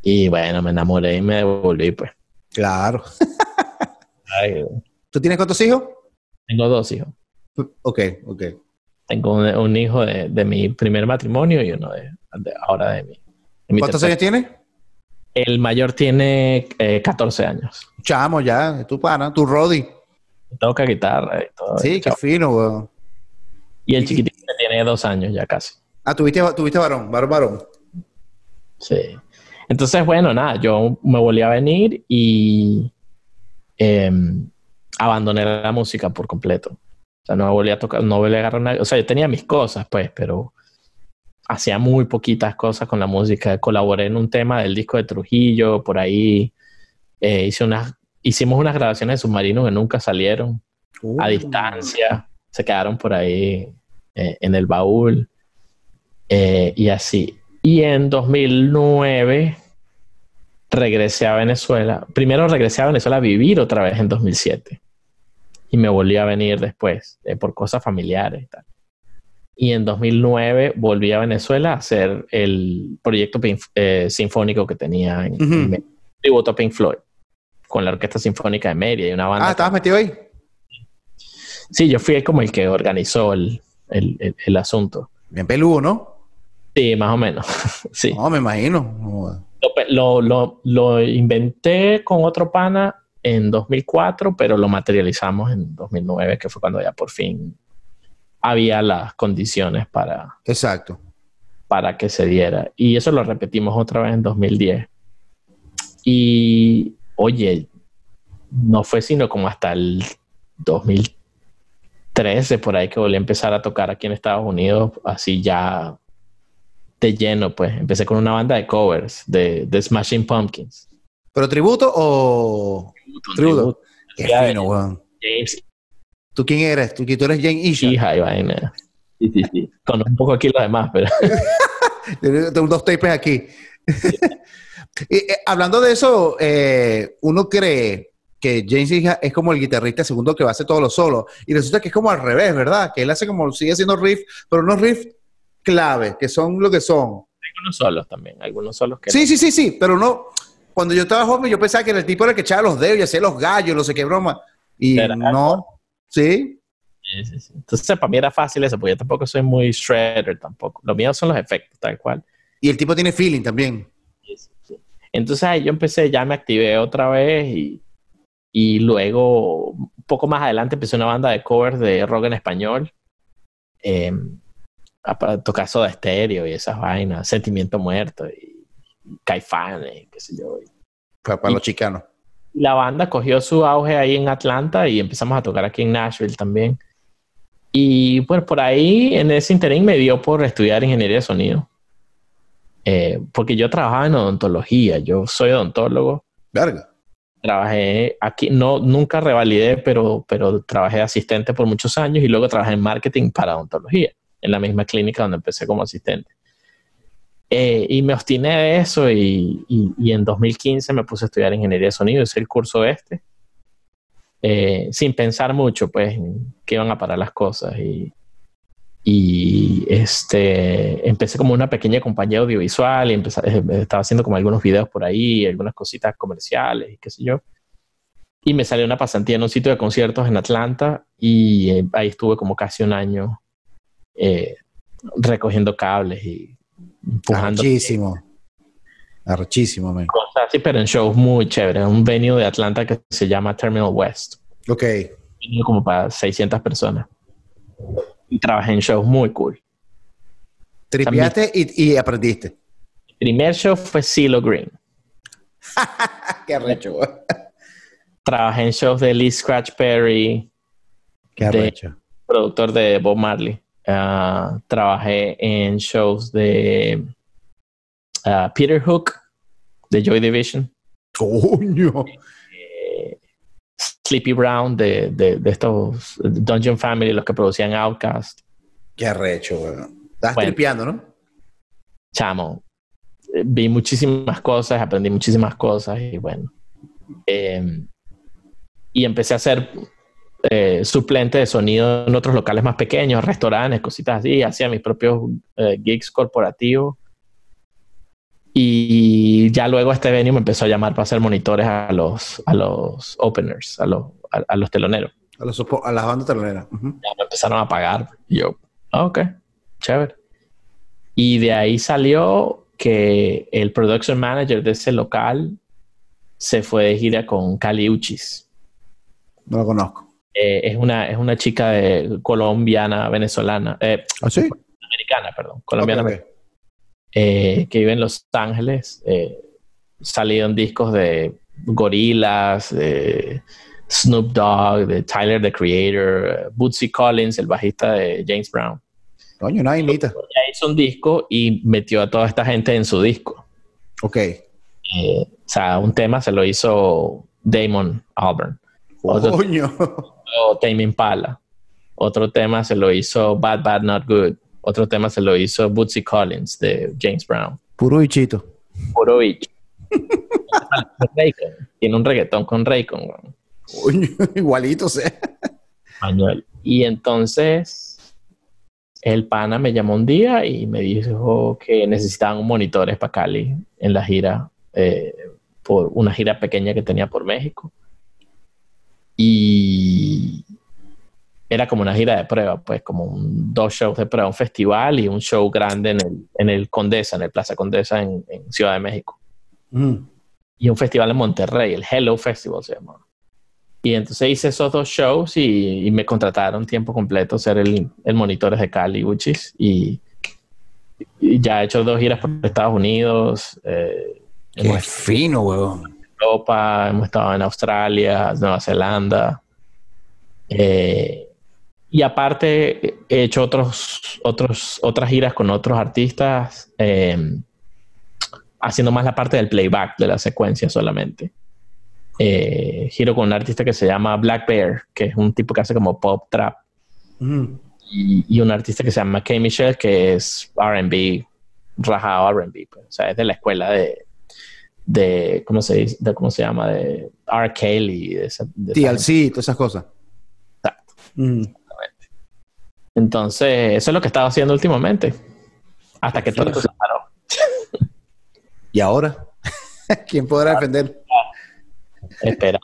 Y bueno, me enamoré y me devolví, pues. Claro. ¿Tú tienes cuántos hijos? Tengo dos hijos. Ok, ok. Tengo un, hijo de, de, mi primer matrimonio y uno de, ahora de mi. ¿Cuántos años tiene? El mayor tiene 14 eh, años. Chamo, ya, tu pana, tu Roddy. Toca guitarra y todo. Sí, qué fino, weón. Y el chiquitito tiene dos años ya casi. Ah, tuviste, tuviste varón, varón, varón. Sí. Entonces, bueno, nada, yo me volví a venir y em, abandoné la música por completo. O sea, no volví a tocar, no volví a agarrar nada. O sea, yo tenía mis cosas, pues, pero hacía muy poquitas cosas con la música. Colaboré en un tema del disco de Trujillo, por ahí eh, hice unas, hicimos unas grabaciones de submarino que nunca salieron a uh. distancia, se quedaron por ahí eh, en el baúl eh, y así. Y en 2009 regresé a Venezuela. Primero regresé a Venezuela a vivir otra vez en 2007 y me volví a venir después eh, por cosas familiares y tal. Y en 2009 volví a Venezuela a hacer el proyecto eh, sinfónico que tenía en, tributo a Pink Floyd con la Orquesta Sinfónica de Mérida y una banda. Ah, ¿estabas metido ahí? Sí, yo fui como el que organizó el, el, el, asunto. Bien peludo, ¿no? Sí, más o menos. sí. No, me imagino. Lo, lo, lo, inventé con otro pana en 2004, pero lo materializamos en 2009, que fue cuando ya por fin había las condiciones para, Exacto. para que se diera. Y eso lo repetimos otra vez en 2010. Y, oye, no fue sino como hasta el 2013, por ahí que volví a empezar a tocar aquí en Estados Unidos, así ya de lleno, pues. Empecé con una banda de covers de, de Smashing Pumpkins. ¿Pero tributo o...? Tributo. Qué fino, weón. James. ¿Tú quién eres? ¿Tú, tú eres Jane Isha? Hija y vaina. Sí, sí, sí. Con un poco aquí lo demás, pero... Tengo dos tapes aquí. y, eh, hablando de eso, eh, uno cree que James Hija es como el guitarrista segundo que va a hacer todos los solos. Y resulta que es como al revés, ¿verdad? Que él hace como, sigue haciendo riff, pero unos riffs clave, que son lo que son. Algunos solos también, algunos solos que... Sí, sí, sí, sí, pero no, cuando yo estaba joven, yo pensaba que era el tipo era el que echaba los dedos y hacía los gallos, no sé qué broma. Y no, ¿sí? Sí, sí, sí. Entonces, para mí era fácil eso, porque yo tampoco soy muy shredder tampoco. Lo mío son los efectos, tal cual. Y el tipo tiene feeling también. Entonces ahí yo empecé, ya me activé otra vez y, y luego, un poco más adelante, empecé una banda de covers de rock en español. Eh, a tocar Soda Estéreo y esas vainas, Sentimiento Muerto y Caifanes, qué sé yo. Para, los chicanos. La banda cogió su auge ahí en Atlanta y empezamos a tocar aquí en Nashville también. Y pues por ahí, en ese interín me dio por estudiar ingeniería de sonido. Eh, porque yo trabajaba en odontología, yo soy odontólogo. Verga. Trabajé aquí, no, nunca revalidé, pero, pero trabajé asistente por muchos años y luego trabajé en marketing para odontología, en la misma clínica donde empecé como asistente. Eh, y me obstiné de eso y, y, en 2015 me puse a estudiar ingeniería de sonido, hice el curso este. eh, sin pensar mucho, pues, qué iban a parar las cosas. Y, y este, empecé como una pequeña compañía audiovisual y empecé, eh, estaba haciendo como algunos videos por ahí, algunas cositas comerciales y qué sé yo. Y me salió una pasantía en un sitio de conciertos en Atlanta y eh, ahí estuve como casi un año recogiendo cables y empujando. Muchísimo. Arrechísimo, man. Cosas así, pero en shows muy chéveres. Un venue de Atlanta que se llama Terminal West. Ok. Como para 600 personas. Y trabajé en shows muy cool. Tripiaste y, y, aprendiste. El primer show fue CeeLo Green. Qué arrecho. trabajé en shows de Lee Scratch Perry. Qué arrecho. productor de Bob Marley. Uh, trabajé en shows de uh, Peter Hook de Joy Division. ¡Coño! Eh, Sleepy Brown de, de, de, estos Dungeon Family, los que producían Outcast. Qué arrecho, weón. Estás tripeando, ¿no? Chamo. Vi muchísimas cosas, aprendí muchísimas cosas y bueno. Eh, y empecé a hacer eh, suplente de sonido en otros locales más pequeños, restaurantes, cositas así. Hacía mis propios eh, gigs corporativos. Y ya luego este venue me empezó a llamar para hacer monitores a los, a los openers, a los, a, los teloneros. A, los, a las bandas teloneras. Ya me empezaron a pagar. Y yo, ah, ok, chévere. Y de ahí salió que el production manager de ese local se fue de gira con Cali Uchis. No lo conozco. Eh, es, una, es una chica de, colombiana, venezolana. Eh, ¿Ah, sí? Americana, perdón. Colombiana. Eh, que vive en Los Ángeles. Eh, salieron discos de Gorillaz, de Snoop Dogg, de Tyler the Creator, Bootsy Collins, el bajista de James Brown. Coño, una imita. Ella hizo un disco y metió a toda esta gente en su disco. Ok. o sea, un tema se lo hizo Damon Albarn. Coño. Tame Impala. Otro tema se lo hizo Bad Bad Not Good. Otro tema se lo hizo Bootsy Collins de James Brown. Puro bichito. Puro bicho. Tiene un reggaetón con Raycon. igualito. Manuel. Y entonces el pana me llamó un día y me dijo que necesitaban monitores para Cali en la gira, eh, por una gira pequeña que tenía por México. Y era como una gira de prueba, pues como un, dos shows de prueba, un festival y un show grande en el, en el Condesa, en el Plaza Condesa en, Ciudad de México. Mm. Y un festival en Monterrey, el Hello Festival se llama. Y entonces hice esos dos shows y, me contrataron tiempo completo ser el, el monitor de Cali Uchis y, ya he hecho dos giras por Estados Unidos. Eh, Qué fino, weón. Europa, hemos estado en Australia, Nueva Zelanda. Eh, y aparte he hecho otros, otros, otras giras con otros artistas, eh, haciendo más la parte del playback de la secuencia solamente. Eh, giro con un artista que se llama Black Bear, que es un tipo que hace como pop trap. y, y, un artista que se llama K. Michelle, que es RB, rajado RB. Pues. O sea, es de la escuela de, de ¿cómo se dice? De, ¿Cómo se llama? De R. Kelly. De esa, de TLC, todas esas cosas. Exacto. Mm. Entonces, eso es lo que estaba haciendo últimamente. Hasta que todo esto se paró. ¿Y ahora? ¿Quién podrá defender? Espera,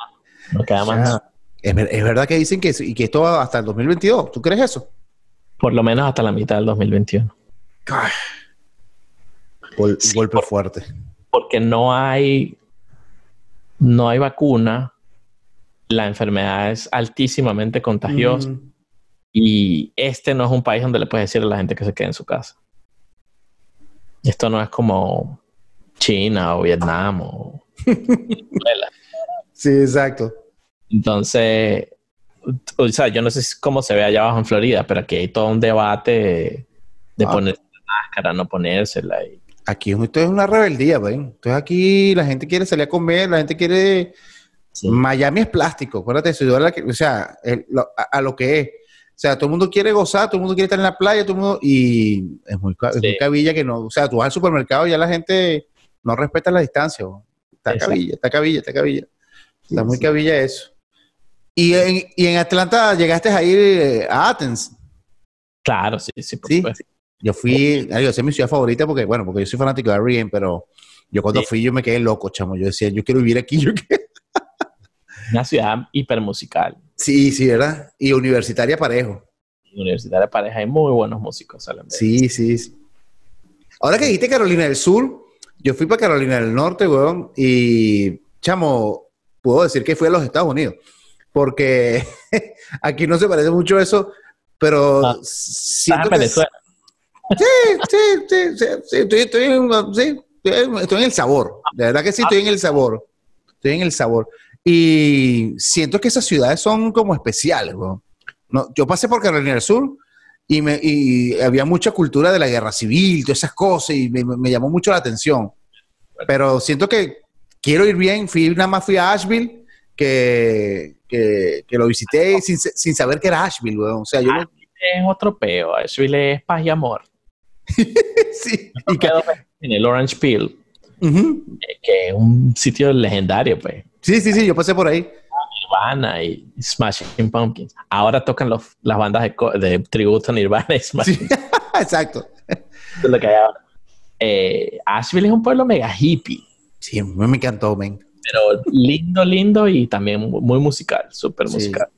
no queda más nada. Es, verdad que dicen que, y que esto va hasta el 2022. ¿Tú crees eso? Por lo menos hasta la mitad del 2021. golpe fuerte porque no hay, no hay vacuna, la enfermedad es altísimamente contagiosa mm. y este no es un país donde le puedes decir a la gente que se quede en su casa. Esto no es como China o Vietnam o Sí, exacto. Entonces, o sea, yo no sé cómo se ve allá abajo en Florida, pero aquí hay todo un debate de ah. ponerse la máscara, no ponérsela. Y, Aquí esto es una rebeldía, ¿ven? Entonces aquí la gente quiere salir a comer, la gente quiere... Miami es plástico, acuérdate. O sea, a, lo que es. O sea, todo el mundo quiere gozar, todo el mundo quiere estar en la playa, todo el mundo... Y es muy, cabilla que no... O sea, tú vas al supermercado y ya la gente no respeta la distancia. Está cabilla, está cabilla, está cabilla. Está muy cabilla eso. ¿Y en, y en Atlanta llegaste a ir eh, a Athens? Claro, sí, sí, por Sí. supuesto. Yo fui, esa es mi ciudad favorita porque, bueno, porque yo soy fanático de R.E.M., pero yo cuando Sí. fui yo me quedé loco, chamo. Yo decía, yo quiero vivir aquí. Yo quiero- Una ciudad hipermusical. Sí, sí, ¿verdad? Y universitaria parejo. Universidad de pareja, hay muy buenos músicos. ahí. Sí, sí, sí. Ahora que dijiste Carolina del Sur, yo fui para Carolina del Norte, weón, y, chamo, puedo decir que fui a los Estados Unidos, porque aquí no se parece mucho eso, pero Ah, siento que- Venezuela. Sí, sí, sí, sí, sí, estoy, estoy en, sí, estoy en- el sabor. De verdad que sí, estoy en el sabor. Estoy en el sabor. Y siento que esas ciudades son como especiales. No, yo pasé por Carolina del Sur y, me, y había mucha cultura de la guerra civil, todas esas cosas, y me, llamó mucho la atención. Pero siento que quiero ir bien. Fui, nada más fui a Asheville, que, que, que lo visité sin, sin saber que era Asheville, weón. O sea, yo no, Es otro peo. Asheville es paz y amor. sí. Y que- en el Orange Peel, eh, que es un sitio legendario, pues. Sí, sí, sí, yo pasé por ahí. Nirvana y Smashing Pumpkins. Ahora tocan los, las bandas de, de tributo a Nirvana y Smashing Sí, exacto. Es lo que hay ahora. Eh, Asheville es un pueblo mega hippie, Sí, me encantó, men. pero lindo, lindo y también muy musical, súper musical.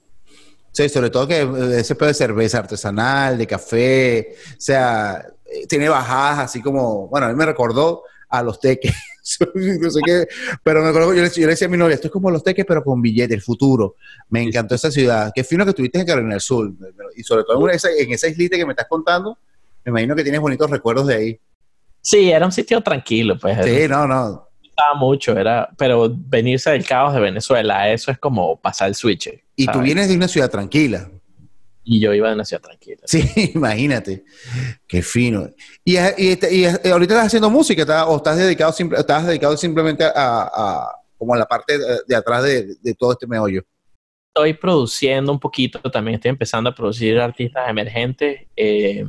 Sí, sobre todo que ese pedo de cerveza artesanal, de café, o sea, tiene bajadas así como, bueno, a mí me recordó a los teques. no sé qué, pero me acuerdo, yo le, yo le decía a mi novia, esto es como los teques, pero con billete, el futuro. Me encantó esa ciudad. Qué fino que estuviste en Carolina del Sur. Y sobre todo en esa, en esa islita que me estás contando, me imagino que tienes bonitos recuerdos de ahí. Sí, era un sitio tranquilo, pues. Sí, no, no. gustaba mucho, era, pero venirse del caos de Venezuela, eso es como pasar el switch. Y tú vienes de una ciudad tranquila. Y yo iba de una ciudad tranquila. Sí, imagínate. Qué fino. ¿Y, y, este- y, eh, ahorita estás haciendo música estás- o estás dedicado, simple- estás dedicado simplemente a, a- como a la parte de, de atrás de, de todo este meollo? Estoy produciendo un poquito, también estoy empezando a producir artistas emergentes. eh,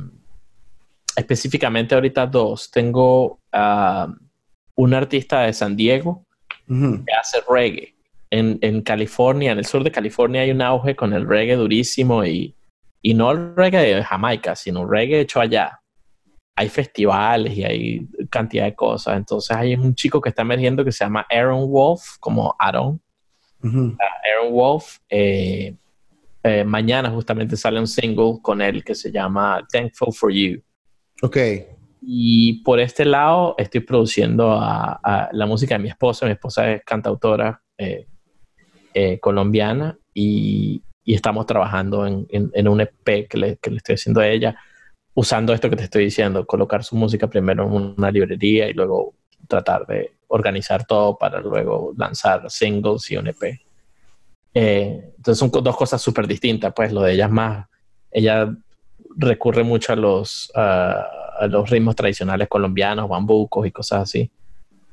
específicamente ahorita dos. Tengo ah, un artista de San Diego Ujú. que hace reggae. En, en California, en el sur de California hay un auge con el reggae durísimo y, y no el reggae de Jamaica, sino reggae hecho allá. Hay festivales y hay cantidad de cosas. Entonces hay un chico que está emergiendo que se llama Aaron Wolf, como Aaron. Aaron Wolf. eh, eh, mañana justamente sale un single con él que se llama Thankful for You. Ok. Y por este lado estoy produciendo a, a la música de mi esposa. Mi esposa es cantautora eh, eh, colombiana y, y estamos trabajando en, en- en un EP que le, que le estoy haciendo a ella, usando esto que te estoy diciendo, colocar su música primero en una librería y luego tratar de organizar todo para luego lanzar singles y un EP. Eh, entonces son dos cosas súper distintas, pues lo de ella es más, ella recurre mucho a los, ah, a los ritmos tradicionales colombianos, bambucos y cosas así,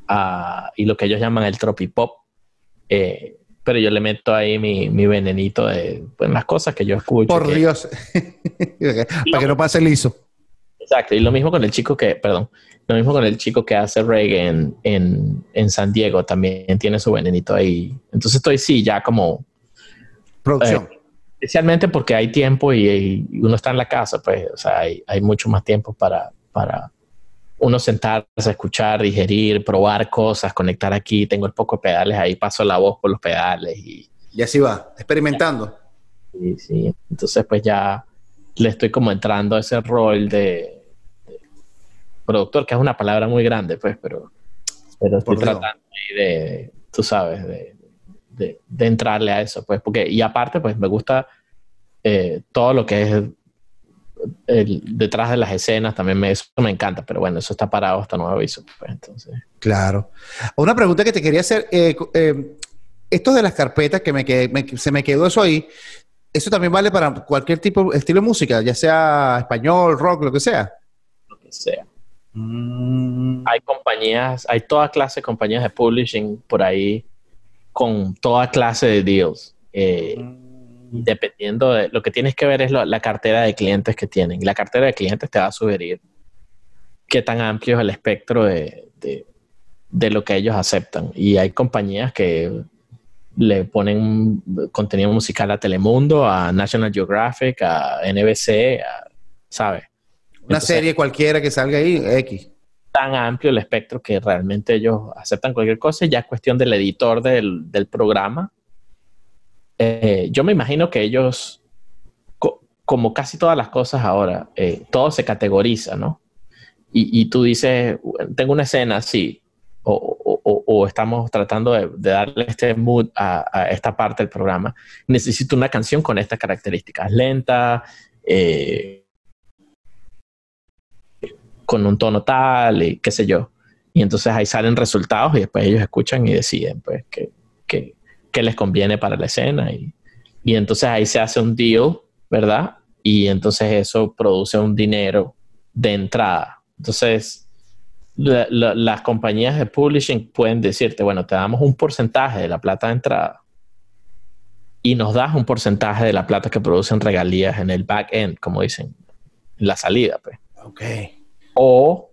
Ah, y lo que ellos llaman el tropipop, eh, pero yo le meto ahí mi, mi venenito de pues, las cosas que yo escucho. Por que- Dios. Para que no pase liso. Exacto, y lo mismo con el chico que, perdón, lo mismo con el chico que hace reggae en, en, en San Diego, también tiene su venenito ahí. Entonces estoy sí, ya como, Producción. especialmente porque hay tiempo y, y uno está en la casa, pues, o sea, hay, hay mucho más tiempo para, para uno sentarse, escuchar, digerir, probar cosas, conectar aquí, tengo el poco de pedales ahí, paso la voz por los pedales y, Y así va, experimentando. y sí, entonces pues ya le estoy como entrando a ese rol de, de productor, que es una palabra muy grande, pues, pero, pero estoy Por tratando ahí de, tú sabes, de, de, de entrarle a eso, pues, porque, y aparte, pues, me gusta eh, todo lo que es el, detrás de las escenas, también me, eso me encanta, pero bueno, eso está parado hasta nuevo aviso, pues, entonces. Claro. Una pregunta que te quería hacer. eh, eh, esto de las carpetas, que me quedé- me- se me quedó eso ahí, ¿eso también vale para cualquier tipo, estilo de música, ya sea español, rock, lo que sea? lo que sea. Hay compañías, hay toda clase de compañías de publishing por ahí con toda clase de deals. Eh, dependiendo de lo que tienes que ver es lo- la cartera de clientes que tienen. La cartera de clientes te va a sugerir qué tan amplio es el espectro de, de- de lo que ellos aceptan. Y hay compañías que le ponen contenido musical a Telemundo, a National Geographic, a NBC, a, ¿sabes? Una serie cualquiera que salga ahí, X. Tan amplio el espectro que realmente ellos aceptan cualquier cosa y ya es cuestión del editor del, del programa. Eh, yo me imagino que ellos, como casi todas las cosas ahora, eh, todo se categoriza, ¿no? Y, y, tú dices, tengo una escena así, o, estamos tratando de, darle este mood a, esta parte del programa, necesito una canción con estas características, lenta, eh, con un tono tal, y qué sé yo. Y entonces ahí salen resultados y después ellos escuchan y deciden pues qué, les conviene para la escena. Y, y entonces ahí se hace un deal, ¿verdad? Y entonces eso produce un dinero de entrada. Entonces, las compañías de publishing pueden decirte, bueno, te damos un porcentaje de la plata de entrada y nos das un porcentaje de la plata que producen regalías en el back end, como dicen, en la salida. Pues. Ok. O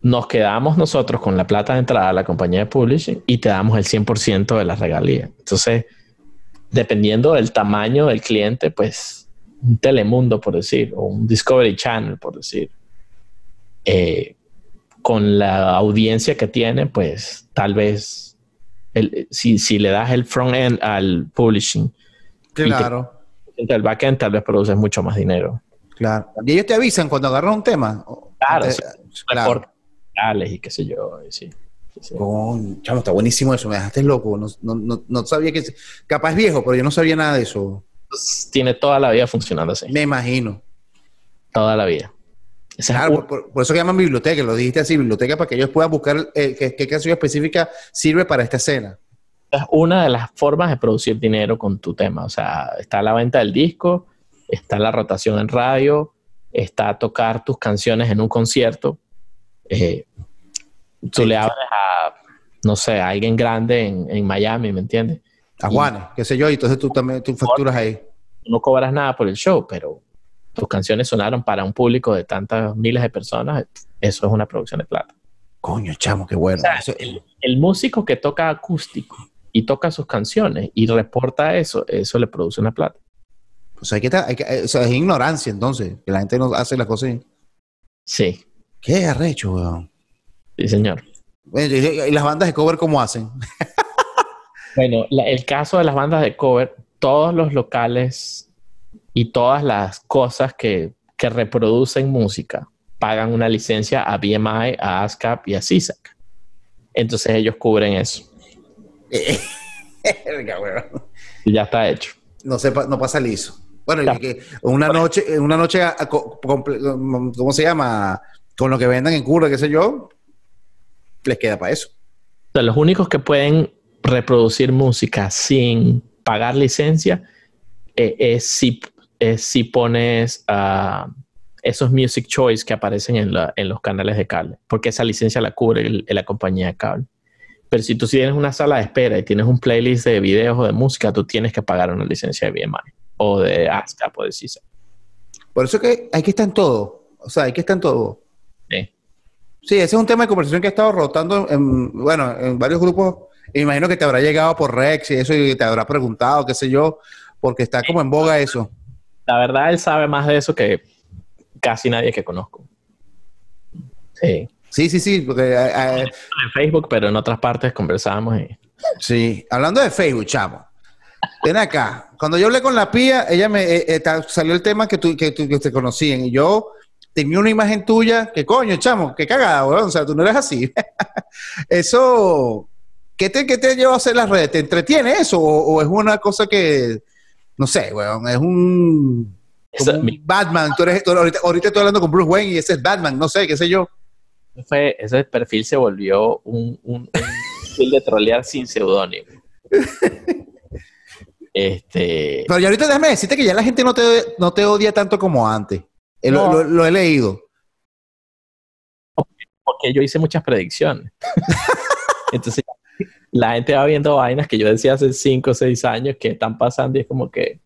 nos quedamos nosotros con la plata de entrada a la compañía de publishing y te damos el 100% de las regalías. Entonces, dependiendo del tamaño del cliente, pues un Telemundo, por decir, o un Discovery Channel, por decir, eh, con la audiencia que tiene, pues tal vez si, si, le das el front end al publishing, claro. el back end tal vez produces mucho más dinero. Claro. Y ellos te avisan cuando agarran un tema. Claro, claro. Y qué sé yo. Sí, chamo, está buenísimo eso, me dejaste loco. No, no, no, sabía que. Capaz viejo, pero yo no sabía nada de eso. Tiene toda la vida funcionando así. Me imagino. Toda la vida. Claro, por, eso que llaman biblioteca, lo dijiste así, biblioteca para que ellos puedan buscar eh, qué, canción específica sirve para esta escena. Es una de las formas de producir dinero con tu tema. O sea, está la venta del disco, está la rotación en radio, está tocar tus canciones en un concierto. Eh, tú le hablas a, no sé, a alguien grande en, Miami, ¿me entiendes? A Juan, qué sé yo, y entonces tú también tú facturas ahí. No cobras nada por el show, pero tus canciones sonaron para un público de tantas miles de personas, eso es una producción de plata. Coño, chamo, qué bueno. el, músico que toca acústico y toca sus canciones y reporta eso, eso le produce una plata. Pues hay que, hay que es ignorancia entonces, que la gente no hace las cosas. Sí. Qué arrecho, weón. Sí, señor. ¿Y las bandas de cover cómo hacen? bueno, el caso de las bandas de cover, todos los locales y todas las cosas que, reproducen música pagan una licencia a BMI, a ASCAP y a CISAC. Entonces ellos cubren eso. y ya está hecho. No, sepa, no pasa liso. Bueno, una noche, una noche, ¿cómo se llama? Con lo que vendan en curva, qué sé yo, les queda para eso. los únicos que pueden reproducir música sin pagar licencia eh, es si es si pones uh, esos Music Choice que aparecen en, los canales de cable, porque esa licencia la cubre la compañía de cable. Pero si tú tienes una sala de espera y tienes un playlist de videos o de música, tú tienes que pagar una licencia de BMI o de ASCAP o de CISA. Por eso que hay que estar en todo. O sea, hay que estar en todo. Sí. Ese es un tema de conversación que ha estado rotando en, bueno, en varios grupos. imagino que te habrá llegado por Rex y eso y te habrá preguntado, qué sé yo, porque está como en boga eso la verdad, él sabe más de eso que casi nadie que conozco. Sí. Sí, sí, sí, porque... Eh, eh, en Facebook, pero en otras partes conversábamos y... Sí, hablando de Facebook, chavo. Ven acá. Cuando yo hablé con la pía, ella me eh, salió el tema que tú, que, que te conocían y yo tenía una imagen tuya que coño, chamo, qué cagada, weón. O sea, tú no eres así. eso, ¿qué te, ¿qué te lleva a hacer las redes? ¿Te entretiene eso o es una cosa que no sé, weón, es un, Batman. Tú eres, ahorita, ahorita, estoy hablando con Bruce Wayne y ese es Batman, no sé, qué sé yo. Fue, ese perfil se volvió un, un, perfil de trolear sin seudónimo. este... Pero ya ahorita déjame decirte que ya la gente no te, no te odia tanto como antes. Eh, lo, he leído. Porque yo hice muchas predicciones. Entonces la gente va viendo vainas que yo decía hace 5 o 6 años que están pasando y es como que,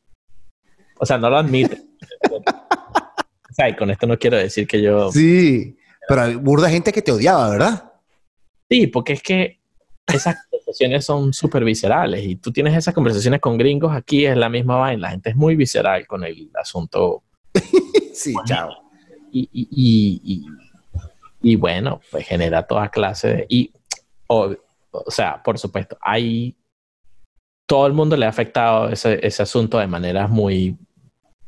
o sea, no lo admite. o sea, y con esto no quiero decir que yo... Sí, pero hay burda gente que te odiaba, ¿verdad? Sí, porque es que esas conversaciones son súper viscerales y tú tienes esas conversaciones con gringos aquí, es la misma vaina, la gente es muy visceral con el asunto. sí, chao. Y, y, y, bueno, pues genera toda clase de... Y, o, sea, por supuesto, hay... Todo el mundo le ha afectado ese, ese asunto de maneras muy...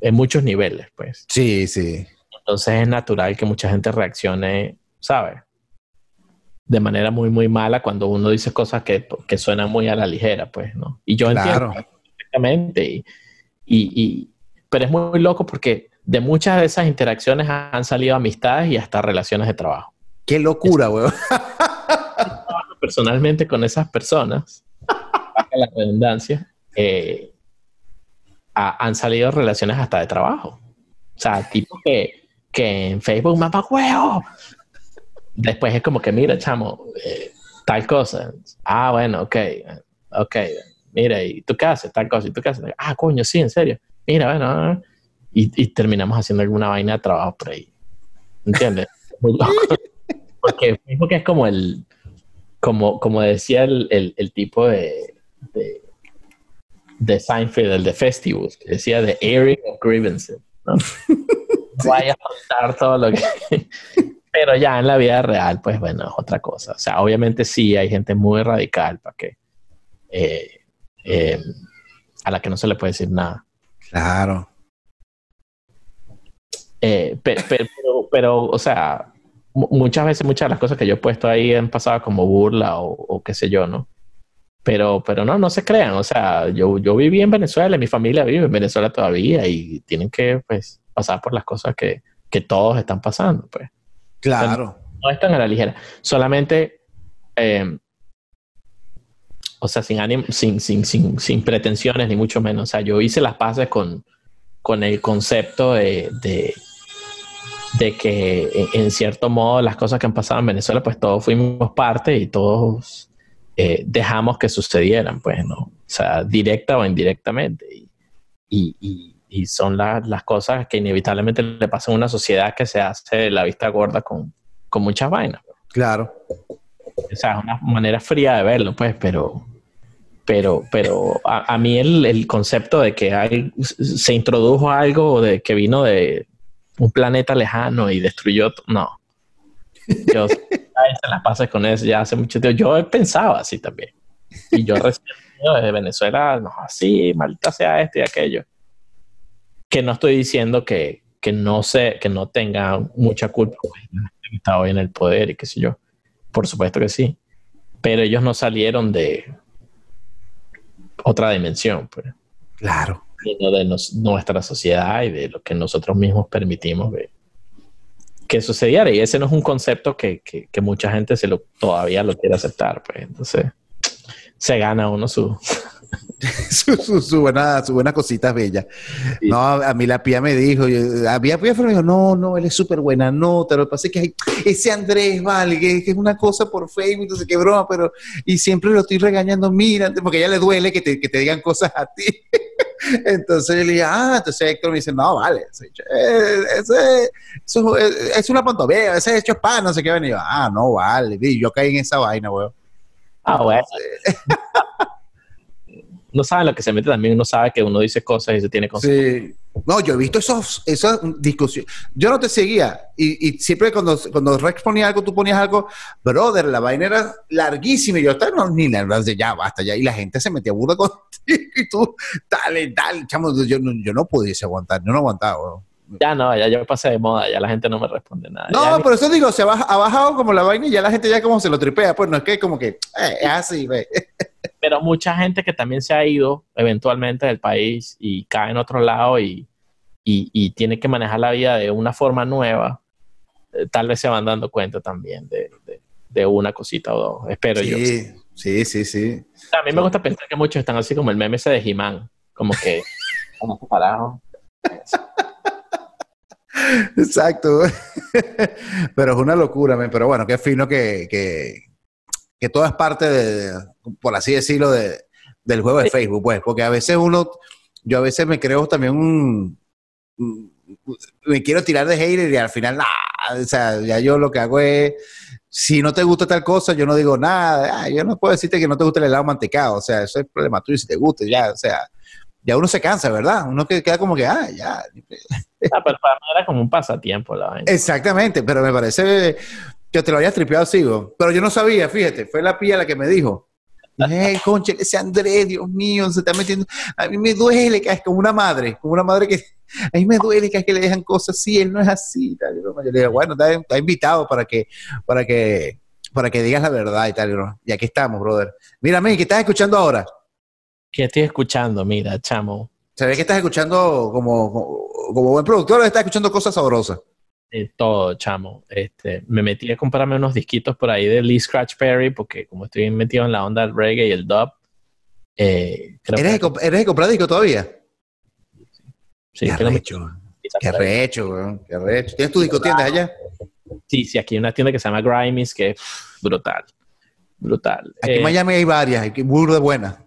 en muchos niveles, pues. Sí, sí. Entonces es natural que mucha gente reaccione, ¿sabes? de manera muy, muy mala cuando uno dice cosas que, que suenan muy a la ligera, pues, ¿no? Y yo entiendo perfectamente. Y, y, pero es muy loco porque de muchas de esas interacciones han salido amistades y hasta relaciones de trabajo. Qué locura, weón. Personalmente con esas personas, la redundancia, eh, han salido relaciones hasta de trabajo. O sea, tipo que, que en Facebook, mamá huevo, después es como que, mira, chamo, eh, tal cosa. Ah, bueno, ok, ok. Mira, ¿y tú qué haces? Tal cosa, ¿y tú qué haces? Ah, coño, sí, en serio. Mira, bueno, y, terminamos haciendo alguna vaina de trabajo por ahí. ¿Entiendes? porque, es como el, como, como decía el, el, tipo de, de, de, Seinfeld, el de Festivus, que decía de airing of grievances, ¿no? Vaya a contar todo lo que pero ya en la vida real, pues bueno, es otra cosa. O sea, obviamente sí hay gente muy radical para que eh, eh, a la que no se le puede decir nada. Claro. Eh, pero, o sea, muchas veces muchas de las cosas que yo he puesto ahí han pasado como burla o, qué sé yo, ¿no? Pero, pero no, no se crean. O sea, yo, yo viví en Venezuela, mi familia vive en Venezuela todavía y tienen que, pues, pasar por las cosas que, que todos están pasando, pues. Claro. no, están a la ligera. Solamente, eh, o sea, sin, sin, sin, sin, sin, pretensiones, ni mucho menos. O sea, yo hice las paces con, con el concepto de, de, que, en, cierto modo, las cosas que han pasado en Venezuela, pues todos fuimos parte y todos eh, dejamos que sucedieran, pues, ¿no? O sea, directa o indirectamente. y, y y son las cosas que inevitablemente le pasan a una sociedad que se hace la vista gorda con, con muchas vainas. Claro. O sea, es una manera fría de verlo, pues, pero, pero, pero a, mí el, el, concepto de que hay, se introdujo algo de que vino de un planeta lejano y destruyó, no. Yo se las pasas con eso ya hace mucho tiempo. Yo he pensado así también. Y yo recién de Venezuela, no, así, maldita sea esto y aquello que no estoy diciendo que, que no sé, que no tenga mucha culpa, pues, está hoy en el poder y qué sé yo. Por supuesto que sí. Pero ellos no salieron de otra dimensión, pues. Claro. De nuestra sociedad y de lo que nosotros mismos permitimos que sucediera. Y ese no es un concepto que, que, mucha gente se lo, todavía lo quiere aceptar, pues. Entonces, se gana uno su, su, su, buena, su buena cosita bella. No, a mí la pía me dijo, a mí la pía me dijo, no, no, él es súper buena nota, lo que pasa es que hay, ese Andrés, vale, que, es una cosa por Facebook, entonces qué broma, pero, y siempre lo estoy regañando, mira, porque a ella le duele que te, que te digan cosas a ti. entonces yo le dije, ah, entonces Héctor me dice, no, vale, eso es, es, una pontovea, ese es hecho pan, no sé qué, venía, ah, no, vale, y yo caí en esa vaina, weón. Ah, bueno. no sabe lo que se mete también, uno sabe que uno dice cosas y se tiene cosas. Sí. No, yo he visto esos, esas discusiones. Yo no te seguía y, y, siempre cuando, cuando Rex ponía algo, tú ponías algo, brother, la vaina era larguísima y yo estaba, no, ni la de ya, basta ya. Y la gente se metía burda contigo y tú, dale, dale, chamo, yo, yo no pudiese aguantar, yo no aguantaba. Ya no, ya yo pasé de moda, ya la gente no me responde nada. No, por eso digo, se ha bajado como la vaina y ya la gente ya como se lo tripea, pues no es que como que eh, es así, ve. Pero mucha gente que también se ha ido eventualmente del país y cae en otro lado y, y, tiene que manejar la vida de una forma nueva, eh, tal vez se van dando cuenta también de, de, una cosita o dos, espero yo. Sí, sí, sí. A mí me gusta pensar que muchos están así como el meme ese de He-Man, como que, como parajo. Exacto. Pero es una locura, pero bueno, qué fino que, que, todo es parte de, por así decirlo, de, del juego de Facebook, pues, porque a veces uno, yo a veces me creo también un, me quiero tirar de hater y al final, o sea, ya yo lo que hago es si no te gusta tal cosa, yo no digo nada. Ah, yo no puedo decirte que no te gusta el helado mantecado. O sea, eso es problema tuyo si te gusta, ya, o sea, ya uno se cansa, ¿verdad? Uno que queda como que, ah, ya. Ah, pero para mí era como un pasatiempo la vaina. Exactamente, pero me parece que te lo hayas tripeado, sigo. Pero yo no sabía, fíjate, fue la pía la que me dijo. Hey, concha, ese Andrés, Dios mío, se está metiendo. A mí me duele que es como una madre, como una madre que. A mí me duele que es que le dejan cosas así, él no es así. Tal. Yo le digo, bueno, está, invitado para que, para que, para que digas la verdad y tal. Y aquí estamos, brother. Mira, ¿qué estás escuchando ahora? ¿Qué estoy escuchando? Mira, chamo. Se ve que estás escuchando como, como, buen productor, estás escuchando cosas sabrosas. Todo, chamo. Este, me metí a comprarme unos disquitos por ahí de Lee Scratch Perry, porque como estoy metido en la onda del reggae y el dub. Eh, ¿Eres, de, comprar disco todavía? Sí, qué recho. Qué recho, weón. Qué recho. ¿Tienes tu disco tienda allá? Sí, sí, aquí hay una tienda que se llama Grimes, que es brutal. Brutal. Aquí en eh, Miami hay varias, hay de buenas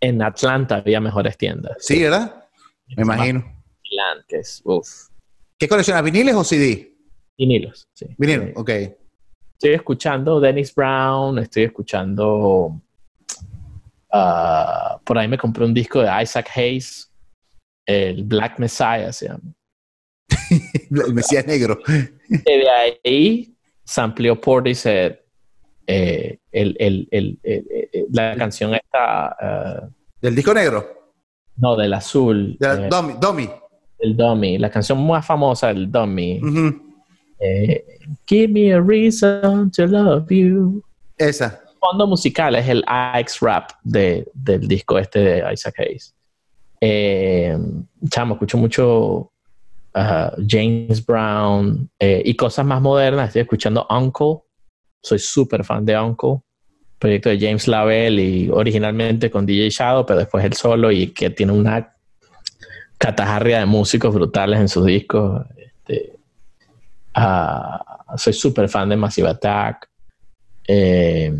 en Atlanta había mejores tiendas. Sí, ¿verdad? Me imagino. Milan, que es, uf. ¿Qué colecciona? ¿Viniles o CD? Vinilos, sí. Vinilos, ok. Estoy escuchando Dennis Brown, estoy escuchando... Uh, por ahí me compré un disco de Isaac Hayes, el Black Messiah se llama. el Mesías Negro. de ahí amplió Portishead eh, el, el, el, la canción esta... Uh, ¿Del disco negro? No, del azul. De eh, Dummy, El Dummy, la canción más famosa, el Dummy. eh, Give me a reason to love you. Esa. El fondo musical es el Ix Rap de, del disco este de Isaac Hayes. Eh, chamo, escucho mucho uh, James Brown eh, y cosas más modernas. Estoy escuchando Uncle soy súper fan de Uncle, proyecto de James Lavelle y originalmente con DJ Shadow, pero después él solo y que tiene una catajarria de músicos brutales en sus discos. Este, ah, soy súper fan de Massive Attack. Eh,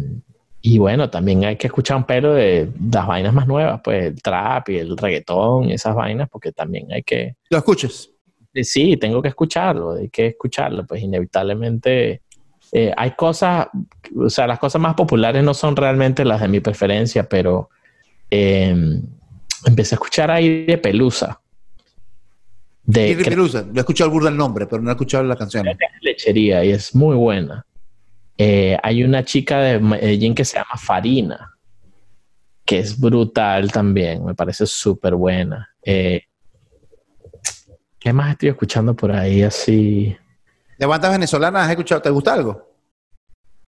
y bueno, también hay que escuchar un pelo de las vainas más nuevas, pues el trap y el reggaetón y esas vainas, porque también hay que... ¿Lo escuches? Sí, tengo que escucharlo, hay que escucharlo, pues inevitablemente eh, hay cosas, o sea, las cosas más populares no son realmente las de mi preferencia, pero em, empecé a escuchar ahí de Pelusa. De, de Pelusa, lo he escuchado el nombre, pero no he escuchado la canción. Es lechería y es muy buena. Eh, hay una chica de Medellín que se llama Farina, que es brutal también, me parece súper buena. Eh, ¿Qué más estoy escuchando por ahí así? ¿De bandas venezolanas has escuchado? ¿Te gusta algo?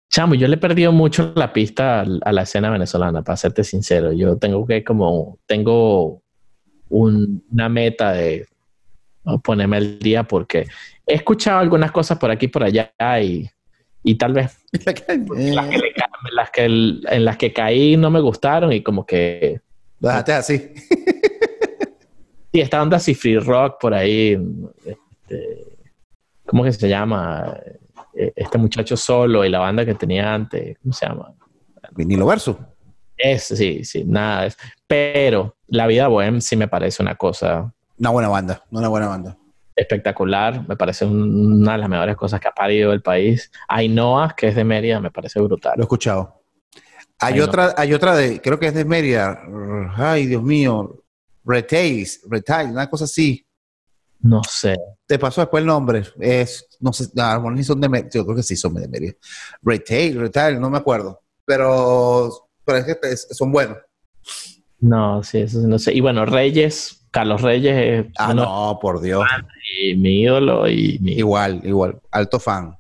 Chamo, yo le he perdido mucho la pista a la escena venezolana, para serte sincero. Yo tengo que como, tengo una meta de ponerme al día porque he escuchado algunas cosas por aquí y por allá y, y tal vez las que, en las que caí no me gustaron y como que... Déjate así. sí, esta onda así free rock por ahí. Este, ¿cómo que se llama? Eh, este muchacho solo y la banda que tenía antes, ¿cómo se llama? Vinilo Verso. Es, sí, sí, nada. Es, pero La Vida Bohem sí me parece una cosa. Una buena banda, una buena banda. Espectacular, me parece una de las mejores cosas que ha parido el país. Ainhoa, que es de Mérida, me parece brutal. Lo he escuchado. Hay otra, hay otra de, creo que es de Mérida. Ay, Dios mío. Retails, Retails, una cosa así. No sé. Te pasó después el nombre. Es, no sé, no, son de Yo creo que sí son de Mérida. Retail, Retail, no me acuerdo. Pero, pero es que son buenos. No, sí, eso no sé. Y bueno, Reyes, Carlos Reyes. ah, no, por Dios. Y mi ídolo y Igual, igual. Alto fan.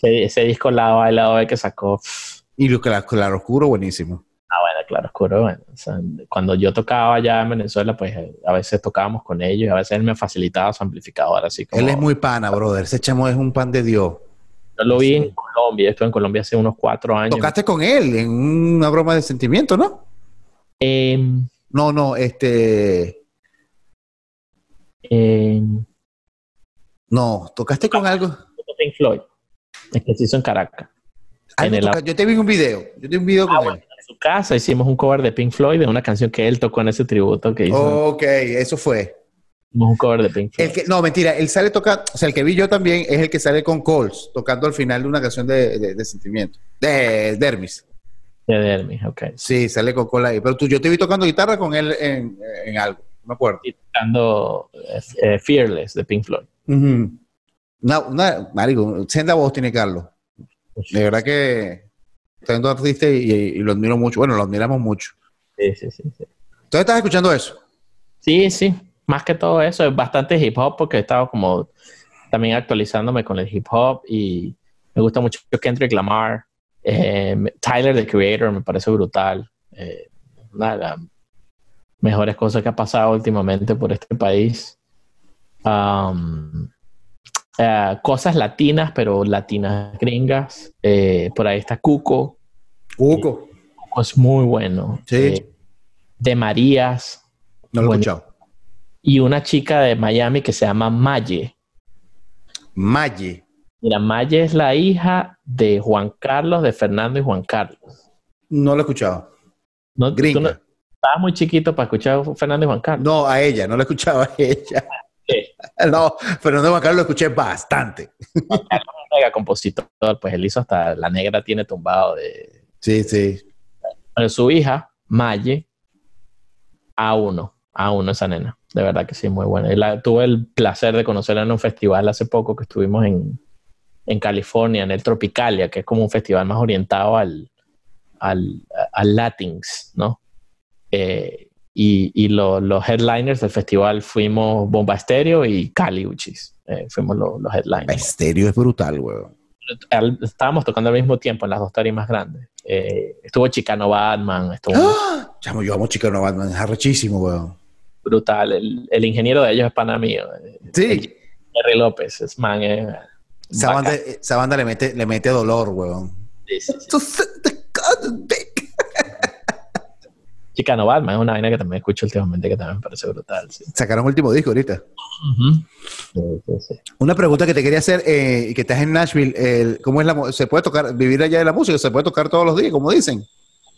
Ese, disco lado A lado que sacó. Y lo que claro oscuro, buenísimo. Ah, bueno, claro, oscuro. Bueno, cuando yo tocaba allá en Venezuela, pues a veces tocábamos con ellos y a veces él me facilitaba su amplificador. Así como, él es muy pana, brother. Ese chamo es un pan de Dios. Yo lo vi en Colombia, estuve en Colombia hace unos cuatro años. Tocaste con él en una broma de sentimiento, ¿no? Em, no, no, este. Em, no, tocaste con algo. Pink Floyd. Es que se hizo en Caracas. yo te vi un video. Yo te vi un video ah, con él su casa, hicimos un cover de Pink Floyd de una canción que él tocó en ese tributo que hizo. Ok, eso fue. un cover de Pink Floyd. El que, no, mentira, él sale tocando, o sea, el que vi yo también es el que sale con Coles, tocando al final de una canción de, de, sentimiento, de Dermis. De Dermis, ok. Sí, sale con Cole ahí. Pero tú, yo te vi tocando guitarra con él en, en algo, me acuerdo. Y tocando eh, Fearless de Pink Floyd. Uh una, marico, senda voz tiene Carlos. De verdad que está artista y, y, lo admiro mucho. Bueno, lo admiramos mucho. Sí, sí, sí. sí. ¿Tú estás escuchando eso? Sí, sí. Más que todo eso, es bastante hip hop porque he estado como también actualizándome con el hip hop y me gusta mucho Kendrick Lamar. Eh, Tyler, the Creator, me parece brutal. Eh, una de las mejores cosas que ha pasado últimamente por este país. Um, eh, cosas latinas, pero latinas gringas. por ahí está Cuco. Cuco. Cuco es muy bueno. Sí de Marías. No lo he escuchado. Y una chica de Miami que se llama Maye. Maye. Mira, Maye es la hija de Juan Carlos, de Fernando y Juan Carlos. No lo he escuchado. No, Gringa. Estabas muy chiquito para escuchar a Fernando y Juan Carlos. No, a ella, no lo he escuchado a ella. No, Fernando y Juan Carlos lo escuché bastante. Juan Carlos es un mega compositor, pues él hizo hasta La Negra tiene tumbado de... Sí, sí. Pero su hija, Maye, a uno, a uno esa nena. De verdad que sí, muy buena. Y la, tuve el placer de conocerla en un festival hace poco que estuvimos en, en California, en el Tropicalia, que es como un festival más orientado al, al, al Latins, ¿no? Eh, y, y los headliners del festival fuimos Bomba Estéreo y Cali Uchis. Eh, fuimos los headliners. Estéreo es brutal, weón. Estábamos tocando al mismo tiempo en las dos tarimas grandes. Eh, estuvo Chicano Batman. Estuvo... ¡Ah! yo amo Chicano Batman, es arrechísimo, weón. Brutal. El, el, ingeniero de ellos es pana mío. Sí. Jerry López, es man. esa, banda, esa, banda, le mete, le mete dolor, weón. Sí, sí, sí. Chicano Batman es una vaina que también escucho últimamente que también me parece brutal. Sacaron un último disco ahorita. Una pregunta que te quería hacer, eh, que estás en Nashville, ¿cómo es la se puede tocar, vivir allá de la música? ¿Se puede tocar todos los días, como dicen?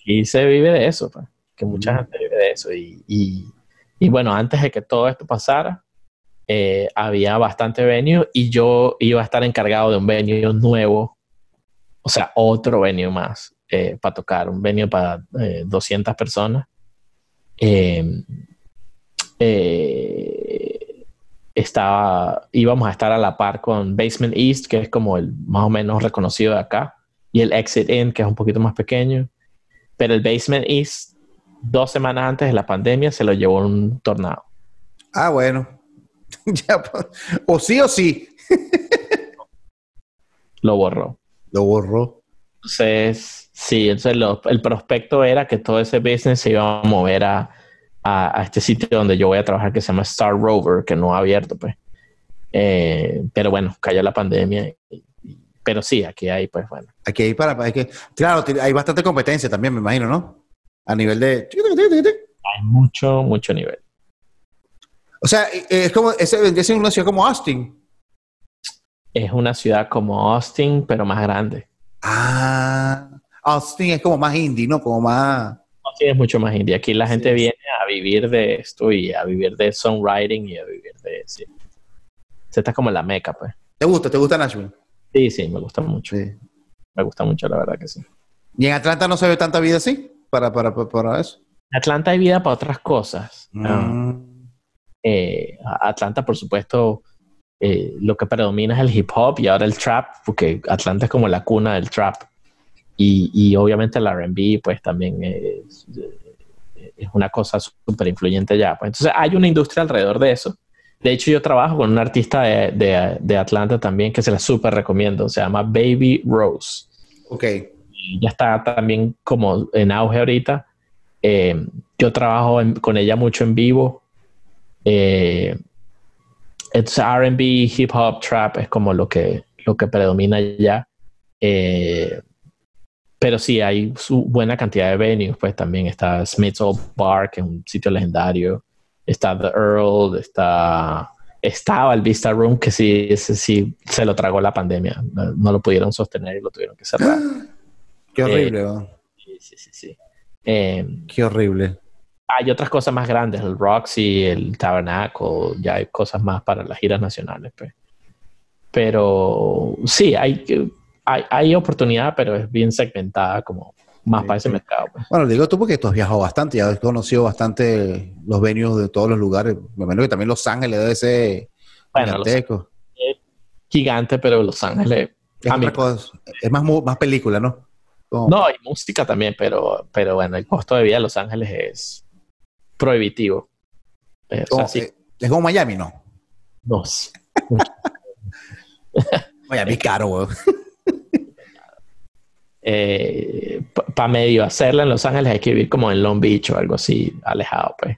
Y se vive de eso, pues, que mucha gente vive de eso. Y, bueno, antes de que todo esto pasara, eh, había bastante venue y yo iba a estar encargado de un venue nuevo, o sea, otro venue más eh, para tocar, un venue para 200 personas. Eh, estaba, íbamos a estar a la par con Basement East, que es como el más o menos reconocido de acá, y el Exit In, que es un poquito más pequeño. Pero el Basement East, dos semanas antes de la pandemia, se lo llevó un tornado. Ah, bueno. O sí o sí. lo borró. Lo borró. Entonces, sí, entonces el prospecto era que todo ese business se iba a mover a, a, este sitio donde yo voy a trabajar que se llama Star Rover, que no ha abierto, pues. Eh, pero bueno, cayó la pandemia. pero sí, aquí hay, pues bueno. Aquí hay para, hay que, claro, hay bastante competencia también, me imagino, ¿no? A nivel de... Hay mucho, mucho nivel. O sea, es como, ese siendo una ciudad como Austin. Es una ciudad como Austin, pero más grande. Ah, Austin es como más indie, ¿no? Como más es mucho más indie. Aquí la gente viene a vivir de esto y a vivir de songwriting y a vivir de... Sí. Esta es como la meca, pues. ¿Te gusta? ¿Te gusta Nashville? Sí, sí, me gusta mucho. Me gusta mucho, la verdad que sí. ¿Y en Atlanta no se ve tanta vida así? Para, para, para, eso. En Atlanta hay vida para otras cosas. Mm. Eh, Atlanta, por supuesto, eh, lo que predomina es el hip hop y ahora el trap, porque Atlanta es como la cuna del trap. Y, obviamente el RB, pues también es, es una cosa súper influyente ya. Pues. Entonces hay una industria alrededor de eso. De hecho, yo trabajo con un artista de, de, Atlanta también que se la súper recomiendo. Se llama Baby Rose. Ok. ya está también como en auge ahorita. Eh, yo trabajo con ella mucho en vivo. Eh, RB, hip hop, trap es como lo que, lo que predomina ya. Eh, pero sí, hay su buena cantidad de venues, pues también está Smith's Old Bar, que es un sitio legendario, está The Earl, está estaba el Vista Room, que sí, ese sí se lo tragó la pandemia, no, lo pudieron sostener y lo tuvieron que cerrar. Qué horrible, eh, Sí, sí, sí. Eh, Qué horrible. hay otras cosas más grandes, el Roxy, el Tabernacle, ya hay cosas más para las giras nacionales. Pues. Pero sí, hay, hay, hay oportunidad, pero es bien segmentada como más para ese mercado. Pues. Bueno, digo tú porque tú has viajado bastante, ya has conocido bastante los venues de todos los lugares. Me imagino que también Los Ángeles debe ser gigantesco. gigante, pero Los Ángeles... Es, es más, más película, ¿no? No, hay música también, pero, pero bueno, el costo de vida de Los Ángeles es prohibitivo. Eh, es como Miami, ¿no? No. Miami es caro, weón. Eh, Para medio hacerla en Los Ángeles hay que vivir como en Long Beach o algo así, alejado, pues.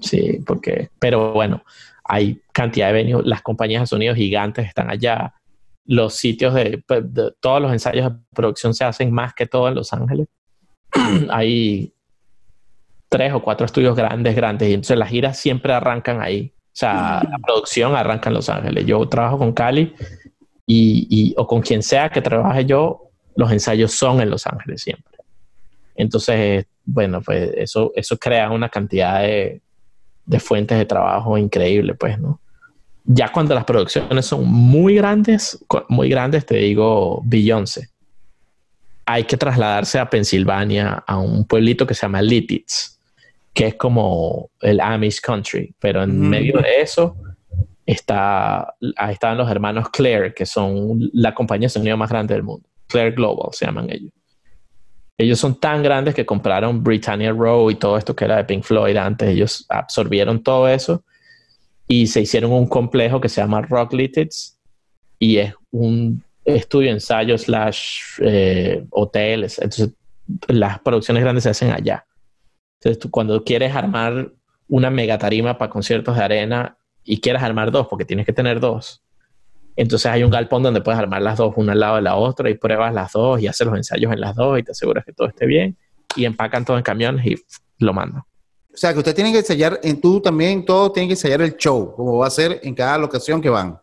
Sí, porque, pero bueno, hay cantidad de venues, las compañías de sonido gigantes están allá, los sitios pues, de, todos los ensayos de producción se hacen más que todo en Los Ángeles. hay tres o cuatro estudios grandes, grandes, y entonces las giras siempre arrancan ahí. O sea, la producción arranca en Los Ángeles. Yo trabajo con Cali y, o con quien sea que trabaje yo, los ensayos son en Los Ángeles siempre. Entonces, bueno, pues eso, eso crea una cantidad de, de fuentes de trabajo increíble, pues, ¿no? Ya cuando las producciones son muy grandes, muy grandes, te digo Beyoncé, hay que trasladarse a Pensilvania, a un pueblito que se llama Lititz, que es como el Amish Country, pero en medio de eso está, están los hermanos Claire, que son la compañía de sonido más grande del mundo. Claire Global se llaman ellos. Ellos son tan grandes que compraron Britannia Row y todo esto que era de Pink Floyd antes. Ellos absorbieron todo eso y se hicieron un complejo que se llama Rock Lititz y es un estudio ensayo slash eh, hoteles. Entonces, las producciones grandes se hacen allá. Entonces, tú cuando quieres armar una megatarima para conciertos de arena y quieres armar dos, porque tienes que tener dos, entonces hay un galpón donde puedes armar las dos una al lado de la otra y pruebas las dos y haces los ensayos en las dos y te aseguras que todo esté bien y empacan todo en camiones y lo mandan. O sea, que usted tiene que ensayar, en tú también, todo tiene que ensayar el show, como va a ser en cada locación que van.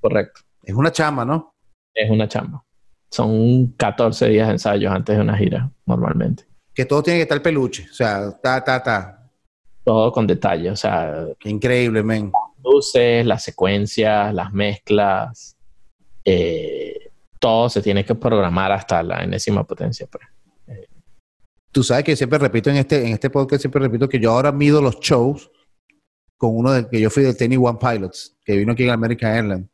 Correcto. Es una chamba, ¿no? Es una chamba. Son 14 días de ensayos antes de una gira, normalmente. Que todo tiene que estar peluche, o sea, ta, ta, ta. Todo con detalle, o sea. Increíble, men. Luces, las secuencias, las mezclas, eh, todo se tiene que programar hasta la enésima potencia. Pues tú sabes que siempre repito en este, en este podcast, siempre repito que yo ahora mido los shows con uno de que yo fui de Tenny One Pilots, que vino aquí en American Airlines.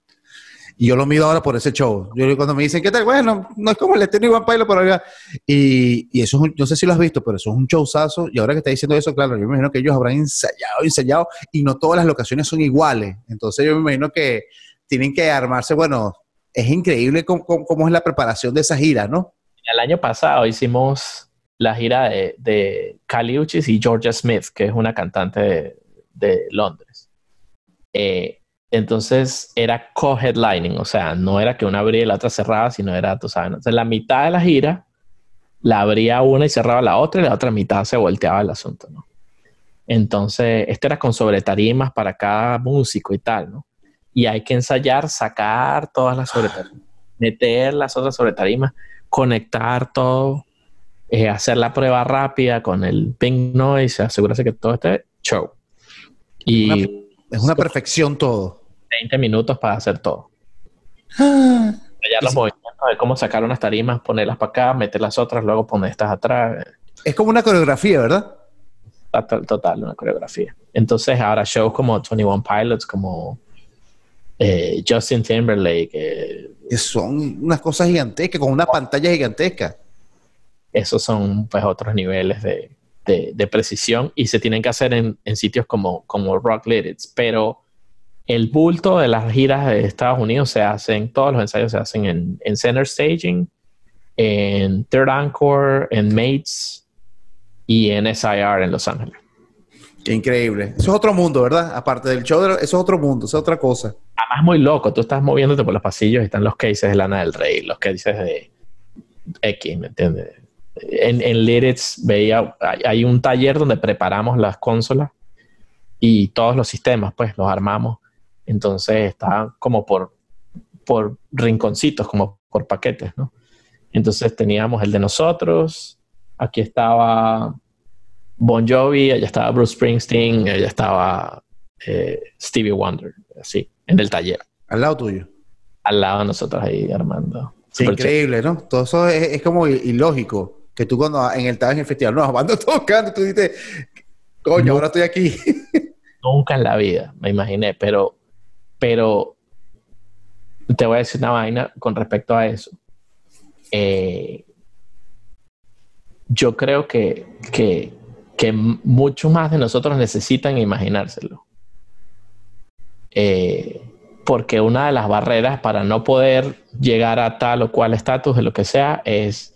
Y yo lo mido ahora por ese show. Yo cuando me dicen, ¿qué tal? Bueno, no es como el de Tenny One Pilot por acá. Y, y eso es un, no sé si lo has visto, pero eso es un showzazo. Y ahora que está diciendo eso, claro, yo me imagino que ellos habrán ensayado, ensayado, y no todas las locaciones son iguales. Entonces yo me imagino que tienen que armarse, bueno, es increíble cómo, cómo es la preparación de esa gira, ¿no? El año pasado hicimos la gira de, de Uchis y Georgia Smith, que es una cantante de, Londres. Eh, entonces era co-headlining, o sea, no era que una abría y la otra cerraba, sino era, tú sabes, entonces la mitad de la gira la abría una y cerraba la otra y la otra mitad se volteaba el asunto, ¿no? Entonces, esto era con sobretarimas para cada músico y tal, ¿no? Y hay que ensayar, sacar todas las sobretarimas, meter las otras sobretarimas, conectar todo eh, hacer la prueba rápida con el ping noise, asegurarse que todo esté show. Y es una perfección todo. 20 minutos para hacer todo. Ah, los movimientos de cómo sacar unas tarimas, ponerlas para acá, meter las otras, luego poner estas atrás. Es como una coreografía, ¿verdad? Total, una coreografía. Entonces, ahora shows como 21 Pilots, como eh, Justin Timberlake. Eh, son unas cosas gigantescas, con una pantalla gigantesca esos son pues otros niveles de, de, precisión y se tienen que hacer en, en sitios como, como Rock Lyrics, pero el bulto de las giras de Estados Unidos se hacen, todos los ensayos se hacen en, en Center Staging, en Third Encore, en Mates y en SIR en Los Ángeles. Qué increíble. Eso es otro mundo, ¿verdad? Aparte del show, eso es otro mundo, eso es otra cosa. Además, muy loco. Tú estás moviéndote por los pasillos y están los cases de Lana del Rey, los cases de X, ¿me entiendes? en, en Lyrics veía, hay, un taller donde preparamos las consolas y todos los sistemas, pues los armamos. Entonces está como por, por rinconcitos, como por paquetes, ¿no? Entonces teníamos el de nosotros, aquí estaba Bon Jovi, allá estaba Bruce Springsteen, allá estaba eh, Stevie Wonder, así, en el taller. Al lado tuyo. Al lado de nosotros ahí, Armando. increíble, ¿no? Todo eso es, como ilógico. Que tú cuando en el, en el festival, no, Armando tocando, tú dices, coño, ahora estoy aquí. nunca en la vida, me imaginé, pero, pero te voy a decir una vaina con respecto a eso. Eh, yo creo que, que, que muchos más de nosotros necesitan imaginárselo. Eh, porque una de las barreras para no poder llegar a tal o cual estatus de lo que sea es,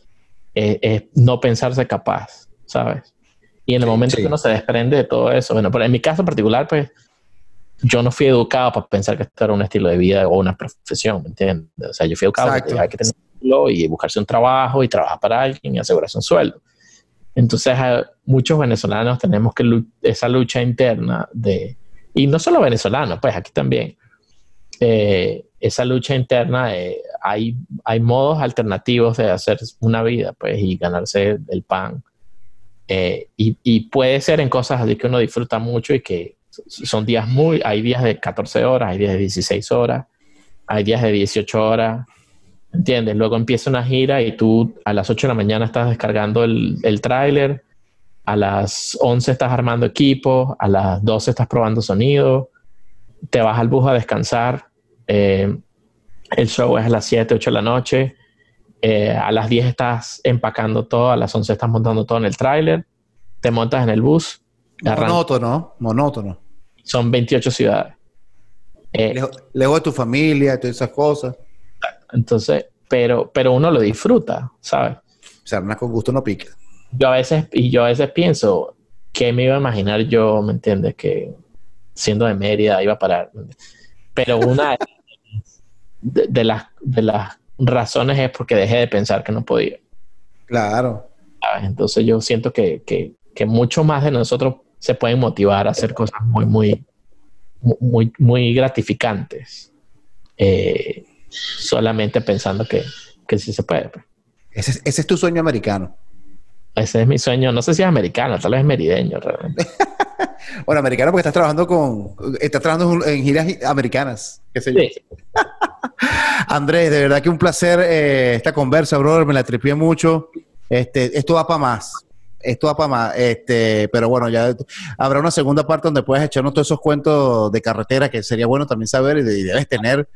es, no pensarse capaz, ¿sabes? Y en el momento que uno se desprende de todo eso, bueno, pero en mi caso particular, pues yo no fui educado para pensar que esto era un estilo de vida o una profesión, ¿me entiendes? O sea, yo fui educado para hay que tenerlo y buscarse un trabajo y trabajar para alguien y asegurarse un sueldo. Entonces, muchos venezolanos tenemos que esa lucha interna de, y no solo venezolanos, pues aquí también, eh, esa lucha interna, hay, hay modos alternativos de hacer una vida, pues, y ganarse el pan. Eh, y, y, puede ser en cosas así que uno disfruta mucho y que son días muy, hay días de 14 horas, hay días de 16 horas, hay días de 18 horas, ¿entiendes? Luego empieza una gira y tú a las 8 de la mañana estás descargando el, el tráiler, a las 11 estás armando equipo, a las 12 estás probando sonido, te vas al bus a descansar, eh, el show es a las 7, 8 de la noche, eh, a las 10 estás empacando todo, a las 11 estás montando todo en el tráiler, te montas en el bus. Monótono, monótono. Son 28 ciudades. Eh, lejos, de tu familia, todas esas cosas. Entonces, pero, pero uno lo disfruta, ¿sabes? O sea, con gusto no pica. Yo a veces, y yo a veces pienso, ¿qué me iba a imaginar yo, me entiendes? Que siendo de Mérida iba a parar. Pero una de, las, de las razones es porque dejé de pensar que no podía. Claro. Entonces yo siento que, que, que mucho más de nosotros se pueden motivar a hacer cosas muy, muy, muy, muy gratificantes. Eh, solamente pensando que, que sí se puede. Ese, ese, es tu sueño americano. Ese es mi sueño. No sé si es americano, tal vez es merideño realmente. bueno, americano porque estás trabajando con, estás trabajando en giras americanas. ¿Qué sé yo? Andrés, de verdad que un placer eh, esta conversa, brother. Me la tripié mucho. Este, esto va para más esto va para más. Este, pero bueno, ya habrá una segunda parte donde puedes echarnos todos esos cuentos de carretera que sería bueno también saber y, debes tener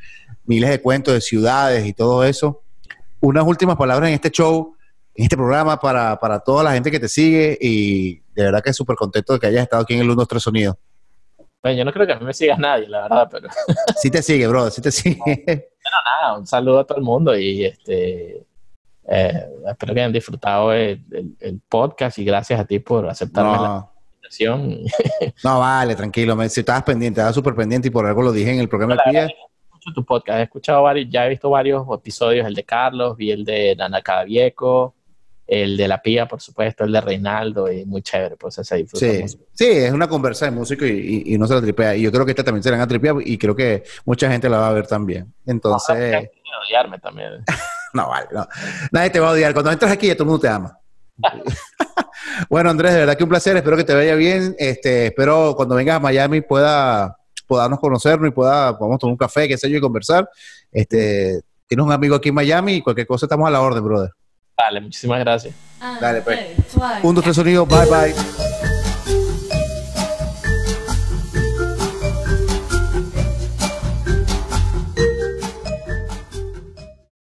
miles de cuentos de ciudades y todo eso. Unas últimas palabras en este show, en este programa para, toda la gente que te sigue y de verdad que súper contento de que hayas estado aquí en el 1, 2, 3 Sonido. Bueno, yo no creo que a mí me siga nadie, la verdad, pero... sí te sigue, bro, sí te sigue. Bueno, nada, un saludo a todo el mundo y este eh, espero que hayan disfrutado el, podcast y gracias a ti por aceptarme la invitación. no, vale, tranquilo. si estabas pendiente, estabas súper pendiente y por algo lo dije en el programa de pie. tu podcast, he escuchado varios, ya he visto varios episodios, el de Carlos, vi el de Nana Cadavieco, el de La Pía, por supuesto, el de Reinaldo, y muy chévere, pues se disfruta sí, Sí, es una conversa de músico y, no se la tripea. Y yo creo que esta también se la a tripear y creo que mucha gente la va a ver también. Entonces... No, odiarme también. no, vale, no. Nadie te va a odiar. Cuando entras aquí, todo el mundo te ama. bueno, Andrés, de verdad que un placer. Espero que te vaya bien. Este, espero cuando vengas a Miami pueda podamos conocernos y pueda, podamos tomar un café, qué sé yo, y conversar. Este, tienes un amigo aquí en Miami y cualquier cosa estamos a la orden, brother. Dale, muchísimas gracias. Dale, pues. Un, dos, tres sonidos. Bye, bye.